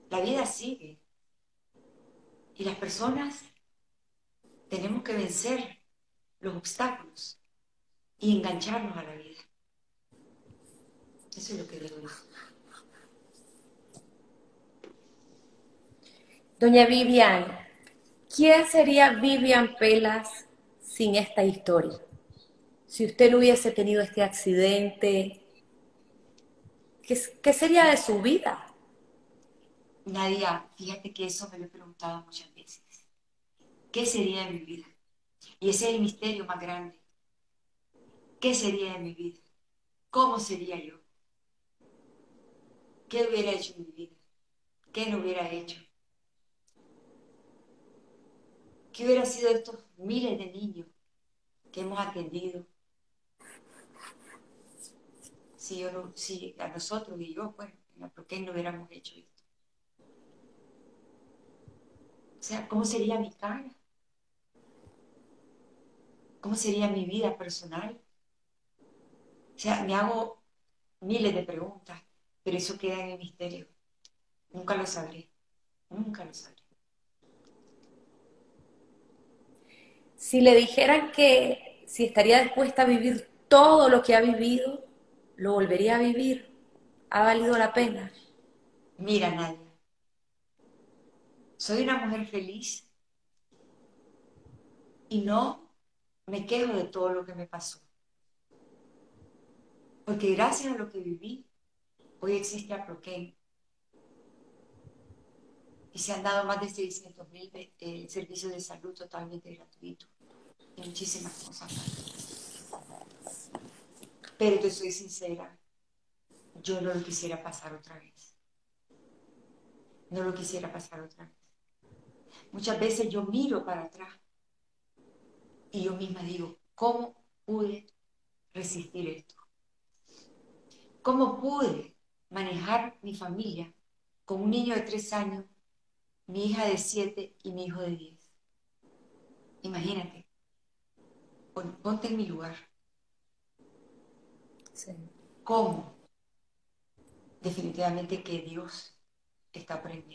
La vida sigue y las personas tenemos que vencer los obstáculos y engancharnos a la vida. Eso es lo que digo. Doña Vivian, ¿Quién sería Vivian Pelas sin esta historia? Si usted no hubiese tenido este accidente, ¿qué, sería de su vida? Nadia, fíjate que eso me lo he preguntado muchas veces. ¿Qué sería de mi vida? Y ese es el misterio más grande. ¿Qué sería de mi vida? ¿Cómo sería yo? ¿Qué hubiera hecho en mi vida? ¿Qué no hubiera hecho? ¿Qué hubiera sido estos miles de niños que hemos atendido? Si a nosotros y yo, pues, ¿por qué no hubiéramos hecho esto? O sea, ¿cómo sería mi cara? ¿Cómo sería mi vida personal? O sea, me hago miles de preguntas, pero eso queda en el misterio. Nunca lo sabré, nunca lo sabré. Si le dijeran que si estaría dispuesta a vivir todo lo que ha vivido, lo volvería a vivir, ¿ha valido la pena? Mira, Nadia, soy una mujer feliz y no me quejo de todo lo que me pasó. Porque gracias a lo que viví, hoy existe Aproquén. Y se han dado más de 600 mil eh, servicios de salud totalmente gratuitos. Muchísimas cosas. Pero te soy sincera, yo no lo quisiera pasar otra vez. No lo quisiera pasar otra vez. Muchas veces yo miro para atrás y yo misma digo, ¿cómo pude resistir esto? ¿Cómo pude manejar mi familia con un niño de tres años, mi hija de siete y mi hijo de diez? Imagínate, ponte en mi lugar. ¿Cómo? Definitivamente que Dios está en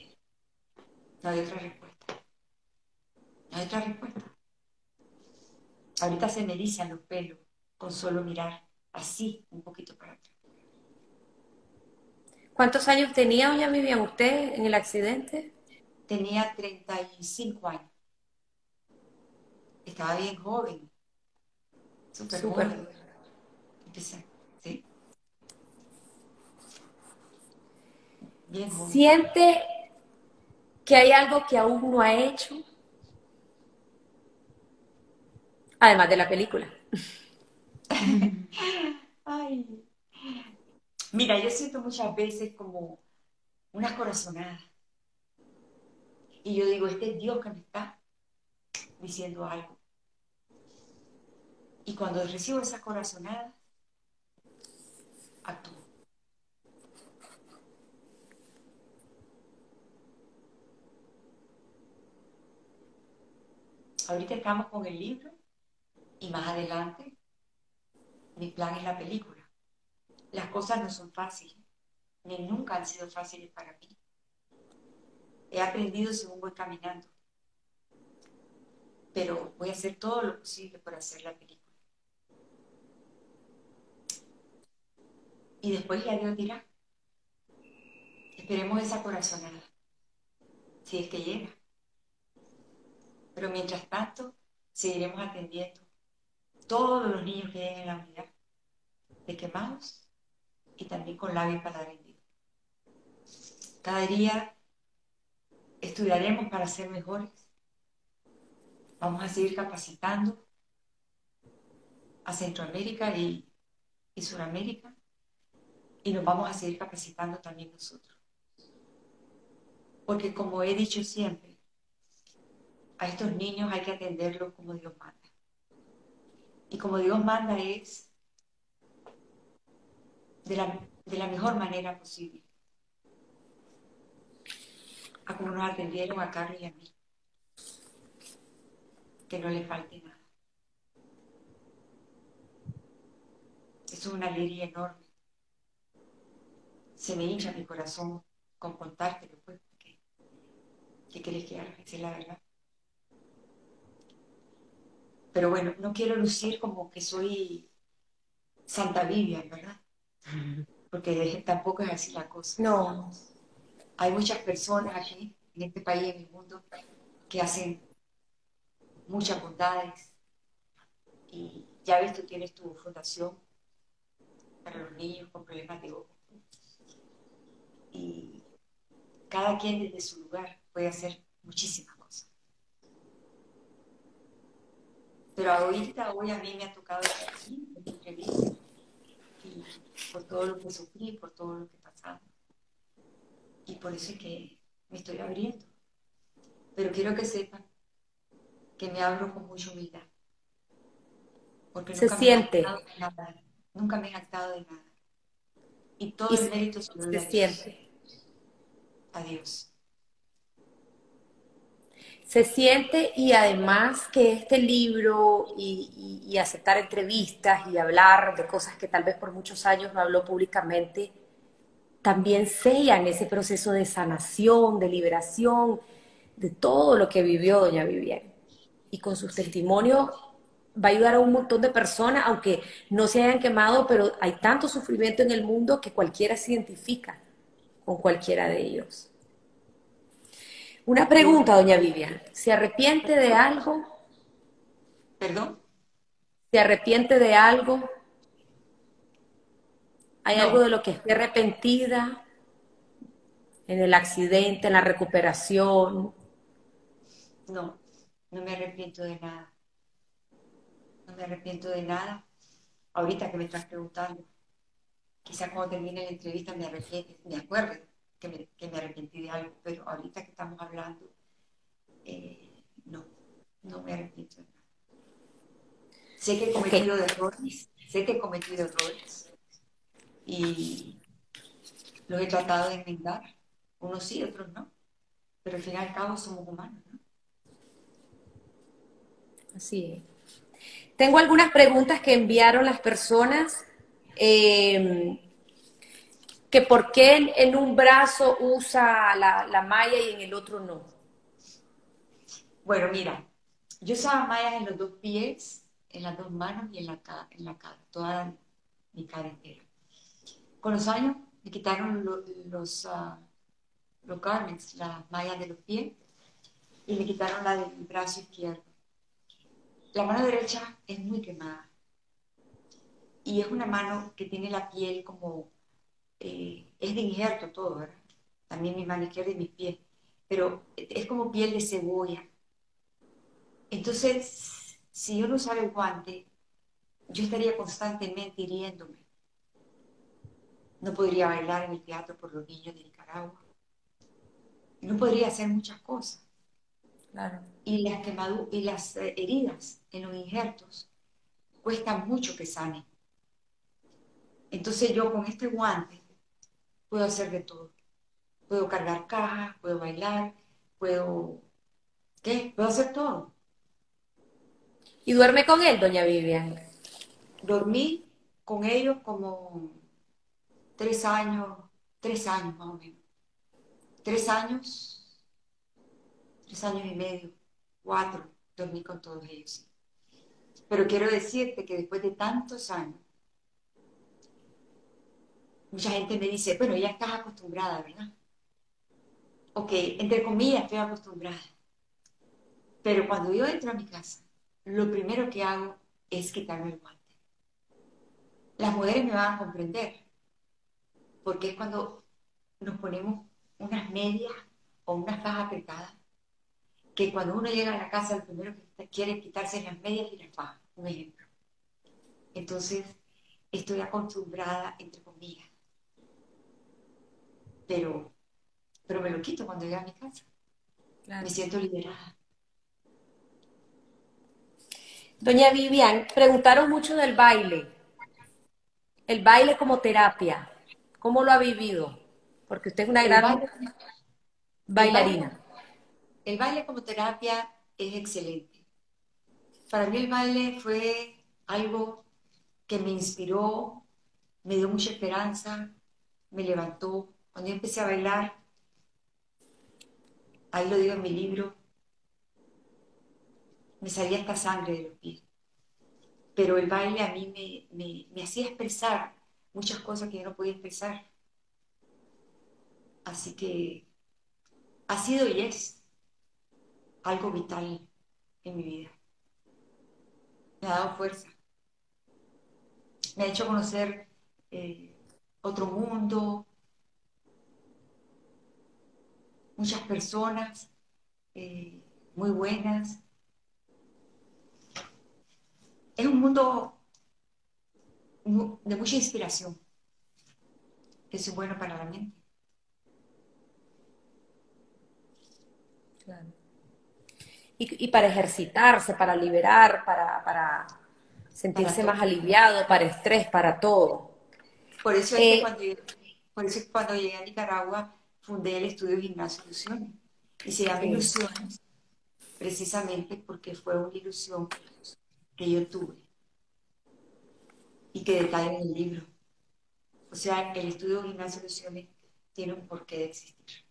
No hay otra respuesta. No hay otra respuesta. Ahorita se me erizan los pelos con solo mirar así un poquito para atrás. ¿Cuántos años tenía doña Vivian usted en el accidente? Tenía 35 años. Estaba bien joven. Súper joven. ¿Siente que hay algo que aún no ha hecho? Además de la película. Ay. Mira, yo siento muchas veces como una corazonada. Y yo digo, este es Dios que me está diciendo algo. Y cuando recibo esa corazonada, actúo. Ahorita estamos con el libro y más adelante, mi plan es la película. Las cosas no son fáciles, ni nunca han sido fáciles para mí. He aprendido según voy caminando, pero voy a hacer todo lo posible por hacer la película. Y después ya Dios dirá, esperemos esa corazonada, si es que llega. Pero mientras tanto, seguiremos atendiendo todos los niños que hay en la unidad de quemados y también con labios para dar Cada día estudiaremos para ser mejores. Vamos a seguir capacitando a Centroamérica y, y Suramérica y nos vamos a seguir capacitando también nosotros. Porque como he dicho siempre, a estos niños hay que atenderlos como Dios manda. Y como Dios manda es de la, mejor manera posible. A como nos atendieron a Carlos y a mí. Que no le falte nada. Es una alegría enorme. Se me hincha mi corazón con contártelo, pues, porque ¿qué querés que haga? Esa es la verdad. Pero bueno, no quiero lucir como que soy Santa Vivian, ¿verdad? Porque tampoco es así la cosa. No. Hay muchas personas aquí, en este país, en el mundo, que hacen muchas bondades. Y ya ves, tú tienes tu fundación para los niños con problemas de ojo. Y cada quien desde su lugar puede hacer muchísimas cosas. Pero ahorita, hoy a mí me ha tocado estar aquí, en entrevista, y por todo lo que sufrí, por todo lo que he pasado. Y por eso es que me estoy abriendo. Pero quiero que sepan que me abro con mucha humildad. Porque Se nunca siente. Me de nada, nunca me he jactado de nada. Y todo el mérito se, se siente. Adiós se siente y además que este libro y, aceptar entrevistas y hablar de cosas que tal vez por muchos años no habló públicamente, también sellan ese proceso de sanación, de liberación, de todo lo que vivió doña Vivian. Y con sus testimonios va a ayudar a un montón de personas, aunque no se hayan quemado, pero hay tanto sufrimiento en el mundo que cualquiera se identifica con cualquiera de ellos. Una pregunta, doña Vivian. ¿Se arrepiente de algo? ¿Perdón? ¿Se arrepiente de algo? ¿Hay algo de lo que esté arrepentida? En el accidente, en la recuperación. No, no me arrepiento de nada. No me arrepiento de nada. Ahorita que me estás preguntando, quizá cuando termine la entrevista me, me acuerde que me, que me arrepentí de algo, pero ahorita que estamos hablando, eh, no, no me arrepiento de nada. Sé que he cometido errores, sé que he cometido errores y los he tratado de enmendar, unos sí, otros no, pero al fin y al cabo somos humanos, ¿no? Así es. Tengo algunas preguntas que enviaron las personas. Eh, que por qué en, un brazo usa la, la, malla y en el otro no. Bueno, mira, yo usaba mallas en los dos pies, en las dos manos y en la, en la cara, toda mi cara entera. Con los años me quitaron los, uh, los garments, las mallas de los pies, y me quitaron la del brazo izquierdo. La mano derecha es muy quemada. Y es una mano que tiene la piel como eh, es de injerto todo, ¿verdad? También mi mano izquierda y mis pies, pero es como piel de cebolla. Entonces, si yo no usara el guante, yo estaría constantemente hiriéndome. No podría bailar en el teatro por los niños de Nicaragua. No podría hacer muchas cosas. Claro. Y las quemaduras y las eh, heridas en los injertos cuestan mucho que sanen. Entonces yo con este guante puedo hacer de todo. Puedo cargar cajas, puedo bailar, puedo... ¿Qué? Puedo hacer todo. ¿Y duerme con él, doña Vivian? Dormí con ellos como tres años, tres años más o menos. Tres años, tres años y medio, cuatro, dormí con todos ellos. Pero quiero decirte que después de tantos años, mucha gente me dice, bueno, ya estás acostumbrada, ¿verdad? Ok, entre comillas estoy acostumbrada. Pero cuando yo entro a mi casa, lo primero que hago es quitarme el guante. Las mujeres me van a comprender, porque es cuando nos ponemos unas medias o unas fajas apretadas, que cuando uno llega a la casa, lo primero que quiere quitarse las medias y las fajas, un ejemplo. Entonces, estoy acostumbrada, entre pero, pero me lo quito cuando llegue a mi casa. Me siento liberada. Doña Vivian, preguntaron mucho del baile. El baile como terapia. ¿Cómo lo ha vivido? Porque usted es una gran bailarina. el baile como terapia es excelente. Para mí el baile fue algo que me inspiró, me dio mucha esperanza, me levantó, cuando yo empecé a bailar, ahí lo digo en mi libro, me salía esta sangre de los pies. Pero el baile a mí me, me hacía expresar muchas cosas que yo no podía expresar. Así que ha sido y es algo vital en mi vida. Me ha dado fuerza. Me ha hecho conocer eh, otro mundo, muchas personas eh, muy buenas. Es un mundo de mucha inspiración. Eso es bueno para la mente. Claro. Y, para ejercitarse, para liberar, para, sentirse más aliviado, para estrés, para todo. Por eso, es que eh, cuando, por eso es que cuando llegué a Nicaragua fundé el estudio Gimnasio Ilusiones. Y se llama Ilusiones precisamente porque fue una ilusión que yo tuve y que detalla en el libro. O sea, el estudio Gimnasio Ilusiones tiene un porqué de existir.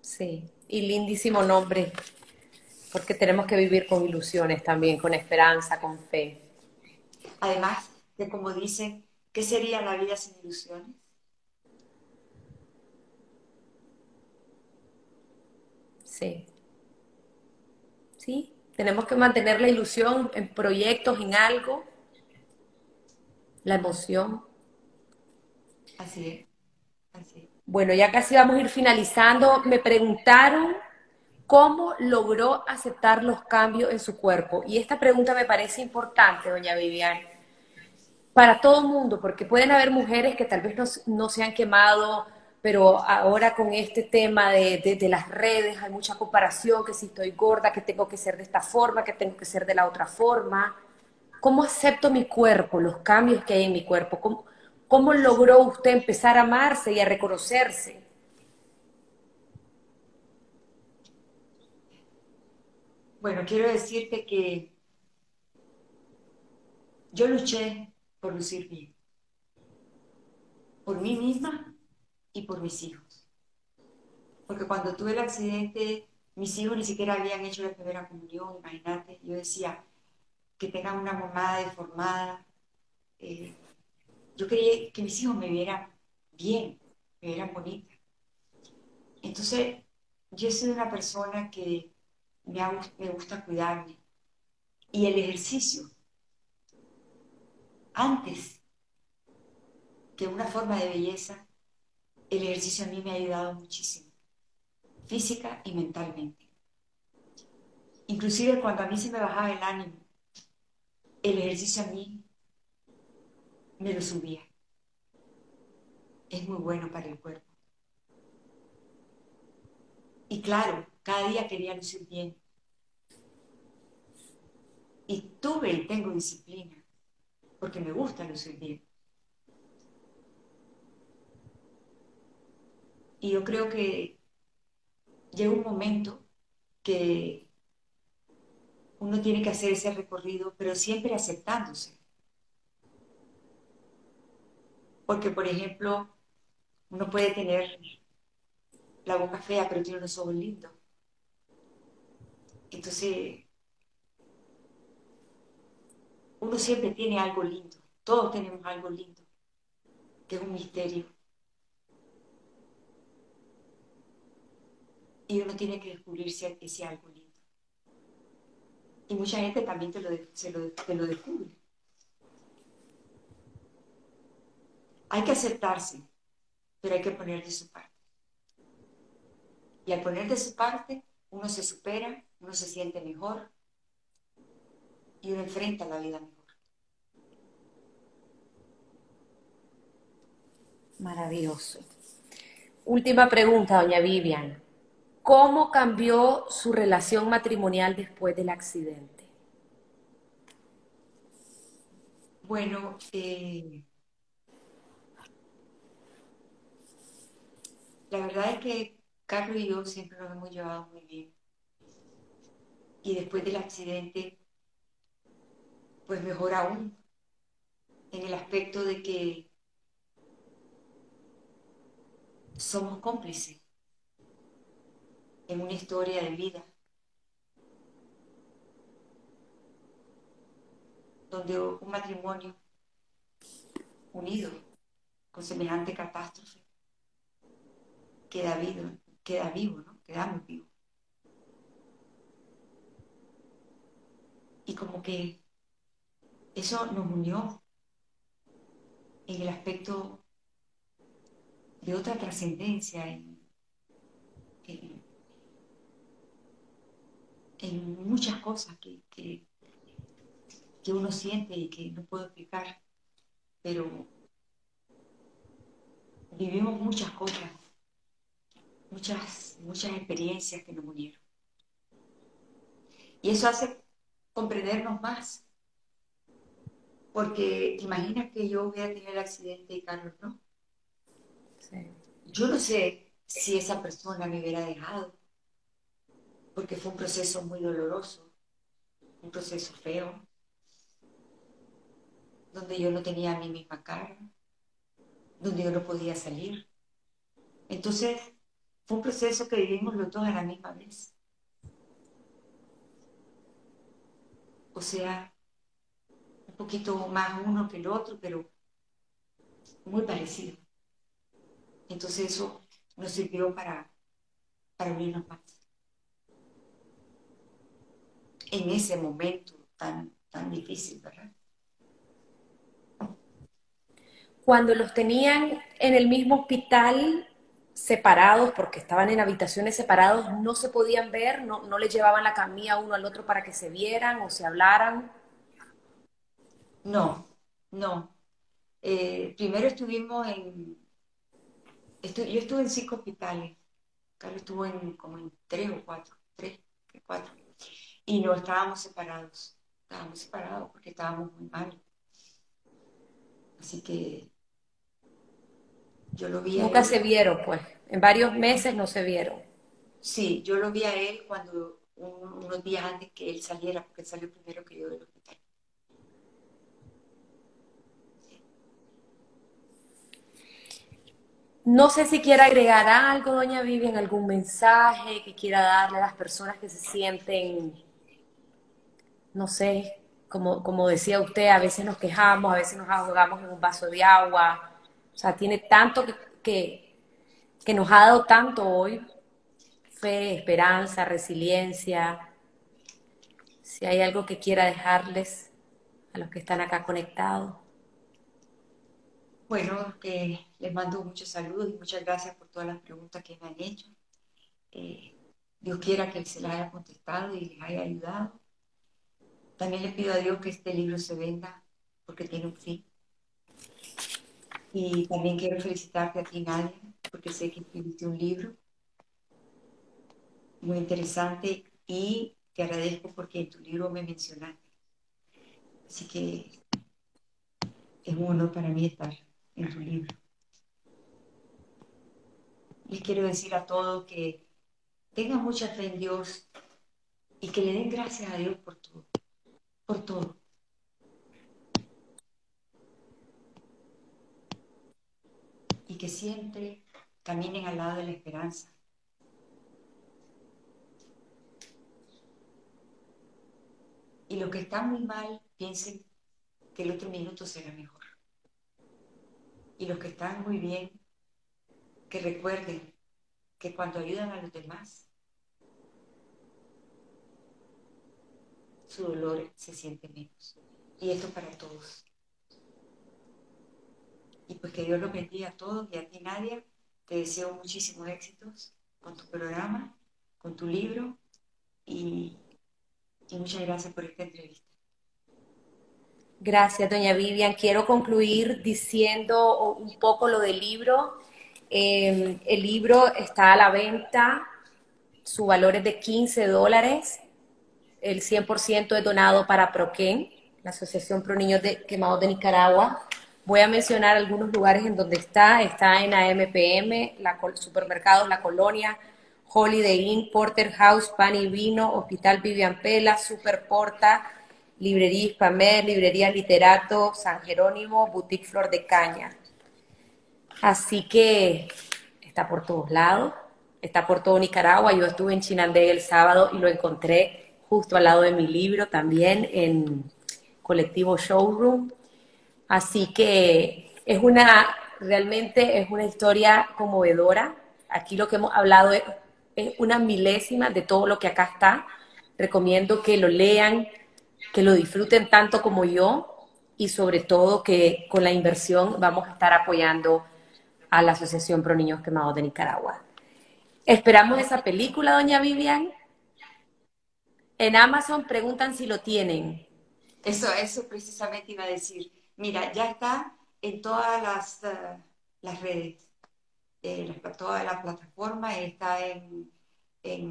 Sí, y lindísimo nombre, porque tenemos que vivir con ilusiones también, con esperanza, con fe. Además de como dicen, ¿qué sería la vida sin ilusiones? Sí. ¿Sí? Tenemos que mantener la ilusión en proyectos, en algo, la emoción. Así es, así es. Bueno, ya casi vamos a ir finalizando. Me preguntaron cómo logró aceptar los cambios en su cuerpo. Y esta pregunta me parece importante, doña Vivian, para todo el mundo, porque pueden haber mujeres que tal vez no, se han quemado, pero ahora con este tema de, las redes hay mucha comparación, que si estoy gorda, que tengo que ser de esta forma, que tengo que ser de la otra forma. ¿Cómo acepto mi cuerpo, los cambios que hay en mi cuerpo? ¿Cómo, cómo logró usted empezar a amarse y a reconocerse? Bueno, quiero decirte que yo luché por lucir bien, por mí misma y por mis hijos. Porque cuando tuve el accidente, mis hijos ni siquiera habían hecho la primera comunión, imagínate. Yo decía, que tengan una mamá deformada. Eh, yo quería que mis hijos me vieran bien, me vieran bonita. Entonces, yo soy una persona que me, gusta cuidarme. Y el ejercicio, antes que una forma de belleza, el ejercicio a mí me ha ayudado muchísimo, física y mentalmente. Inclusive cuando a mí se me bajaba el ánimo, el ejercicio a mí me lo subía. Es muy bueno para el cuerpo. Y claro, cada día quería lucir bien. Y tuve y tengo disciplina, porque me gusta lucir bien. Y yo creo que llega un momento que uno tiene que hacer ese recorrido, pero siempre aceptándose. Porque, por ejemplo, uno puede tener la boca fea, pero tiene unos ojos lindos. Entonces, uno siempre tiene algo lindo, todos tenemos algo lindo, que es un misterio. Y uno tiene que descubrirse ese algo lindo. Y mucha gente también te lo, te lo descubre. Hay que aceptarse, pero hay que poner de su parte. Y al poner de su parte, uno se supera, uno se siente mejor y uno enfrenta la vida mejor. Maravilloso. Última pregunta, doña Vivian. ¿Cómo cambió su relación matrimonial después del accidente? Bueno, eh, la verdad es que Carlos y yo siempre nos hemos llevado muy bien. Y después del accidente, pues mejor aún, en el aspecto de que somos cómplices en una historia de vida donde un matrimonio unido con semejante catástrofe queda vivo, queda vivo, ¿no? Quedamos vivos. Y como que eso nos unió en el aspecto de otra trascendencia, en, muchas cosas que, que, que uno siente y que no puedo explicar, pero vivimos muchas cosas muchas, muchas experiencias que nos unieron. Y eso hace comprendernos más. Porque imagina que yo hubiera tenido el accidente y Carlos no. Yo no sé si esa persona me hubiera dejado, porque fue un proceso muy doloroso, un proceso feo, donde yo no tenía mi misma cara, donde yo no podía salir. Entonces, fue un proceso que vivimos los dos a la misma vez. O sea, un poquito más uno que el otro, pero muy parecido. Entonces eso nos sirvió para, para unirnos más. En ese momento tan, tan difícil, ¿verdad? Cuando los tenían en el mismo hospital, separados, porque estaban en habitaciones separados, no se podían ver, no, no les llevaban la camilla uno al otro para que se vieran o se hablaran. No, no. Eh, primero estuvimos en, yo estuve en cinco hospitales, Carlos estuvo en como en tres o cuatro, tres, cuatro, y no estábamos separados, estábamos separados porque estábamos muy mal. Así que yo lo vi. Nunca se vieron, pues. En varios meses no se vieron. Sí, yo lo vi a él cuando unos días antes que él saliera, porque él salió primero que yo del hospital. No sé si quiere agregar algo, doña Vivian, algún mensaje que quiera darle a las personas que se sienten, no sé, como, como decía usted, a veces nos quejamos, a veces nos ahogamos en un vaso de agua. O sea, tiene tanto que, que, nos ha dado tanto hoy, fe, esperanza, resiliencia. Si hay algo que quiera dejarles a los que están acá conectados. Bueno, les mando muchos saludos y muchas gracias por todas las preguntas que me han hecho. Eh, Dios quiera que se las haya contestado y les haya ayudado. También le pido a Dios que este libro se venda porque tiene un fin. Y también quiero felicitarte a ti, Nadia, porque sé que escribiste un libro muy interesante y te agradezco porque en tu libro me mencionaste. Así que es un honor para mí estar en tu libro. Les quiero decir a todos que tengan mucha fe en Dios y que le den gracias a Dios por todo, por todo. Y que siempre caminen al lado de la esperanza. Y los que están muy mal piensen que el otro minuto será mejor y los que están muy bien, que recuerden que cuando ayudan a los demás, su dolor se siente menos. Y esto para todos. Y pues que Dios los bendiga a todos y a ti, Nadia. Te deseo muchísimos éxitos con tu programa, con tu libro y, y muchas gracias por esta entrevista. Gracias, doña Vivian. Quiero concluir diciendo un poco lo del libro. Em, el libro está a la venta, su valor es de 15 dólares, el 100% es donado para Proquén, la Asociación Pro Niños de Quemados de Nicaragua. Voy a mencionar algunos lugares en donde está. Está en AMPM, supermercados La Colonia, Holiday Inn, Porter House, Pan y Vino, Hospital Vivian Pela, Superporta, Librería Hispamer, Librería Literato, San Jerónimo, Boutique Flor de Caña. Así que está por todos lados, está por todo Nicaragua. Yo estuve en Chinandé el sábado y lo encontré justo al lado de mi libro también en colectivo Showroom. Así que es una, realmente es una historia conmovedora. Aquí lo que hemos hablado es, es una milésima de todo lo que acá está. Recomiendo que lo lean, que lo disfruten tanto como yo y sobre todo que con la inversión vamos a estar apoyando a la Asociación Pro Niños Quemados de Nicaragua. Esperamos esa película, doña Vivian. En Amazon preguntan si lo tienen. Eso, eso precisamente iba a decir. Mira, ya está en todas las, eh, las redes, en eh, todas las plataformas, está en,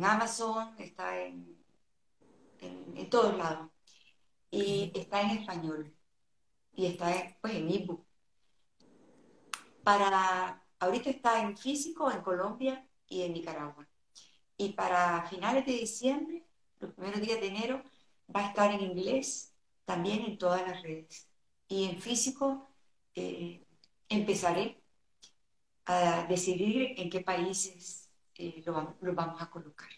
Amazon, está en, en, en todos lados y está en español y está pues, en ebook. Para, ahorita está en físico en Colombia y en Nicaragua. Y para finales de diciembre, los primeros días de enero, va a estar en inglés también en todas las redes. Y en físico eh, empezaré a decidir en qué países eh, lo, lo vamos a colocar.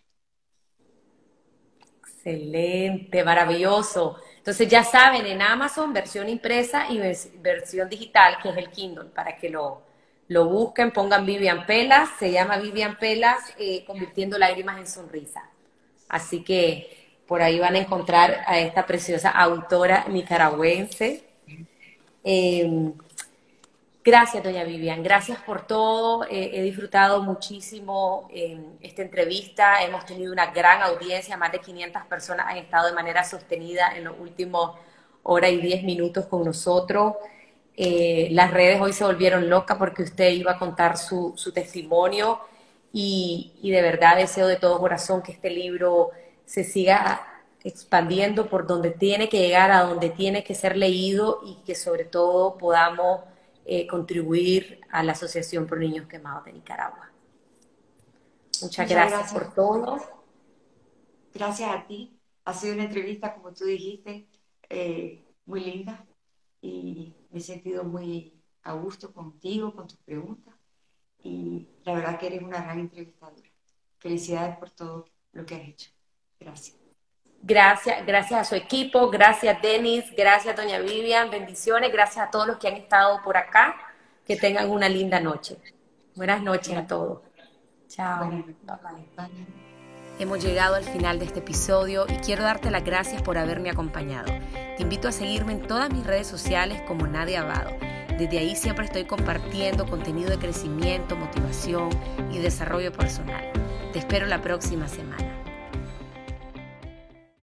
Excelente, maravilloso. Entonces ya saben, en Amazon versión impresa y versión digital, que es el Kindle, para que lo, lo busquen, pongan Vivian Pelas, se llama Vivian Pelas, eh, convirtiendo lágrimas en sonrisa. Así que por ahí van a encontrar a esta preciosa autora nicaragüense. Eh, gracias, doña Vivian, gracias por todo. Eh, he disfrutado muchísimo esta entrevista. Hemos tenido una gran audiencia, más de 500 personas han estado de manera sostenida en los últimos hora y 10 minutos con nosotros. Eh, las redes hoy se volvieron locas porque usted iba a contar su, su testimonio y, y, de verdad deseo de todo corazón que este libro se siga expandiendo por donde tiene que llegar, a donde tiene que ser leído y que sobre todo podamos eh, contribuir a la Asociación por Niños Quemados de Nicaragua. Muchas, gracias, por todo. Gracias a ti. Ha sido una entrevista, como tú dijiste, eh, muy linda y me he sentido muy a gusto contigo, con tus preguntas y la verdad que eres una gran entrevistadora. Felicidades por todo lo que has hecho. Gracias. Gracias, gracias a su equipo, gracias Denis, gracias doña Vivian, bendiciones, gracias a todos los que han estado por acá, que tengan una linda noche. Buenas noches a todos. Chao. Hemos llegado al final de este episodio y quiero darte las gracias por haberme acompañado. Te invito a seguirme en todas mis redes sociales como Nadia Abado. Desde ahí siempre estoy compartiendo contenido de crecimiento, motivación y desarrollo personal. Te espero la próxima semana.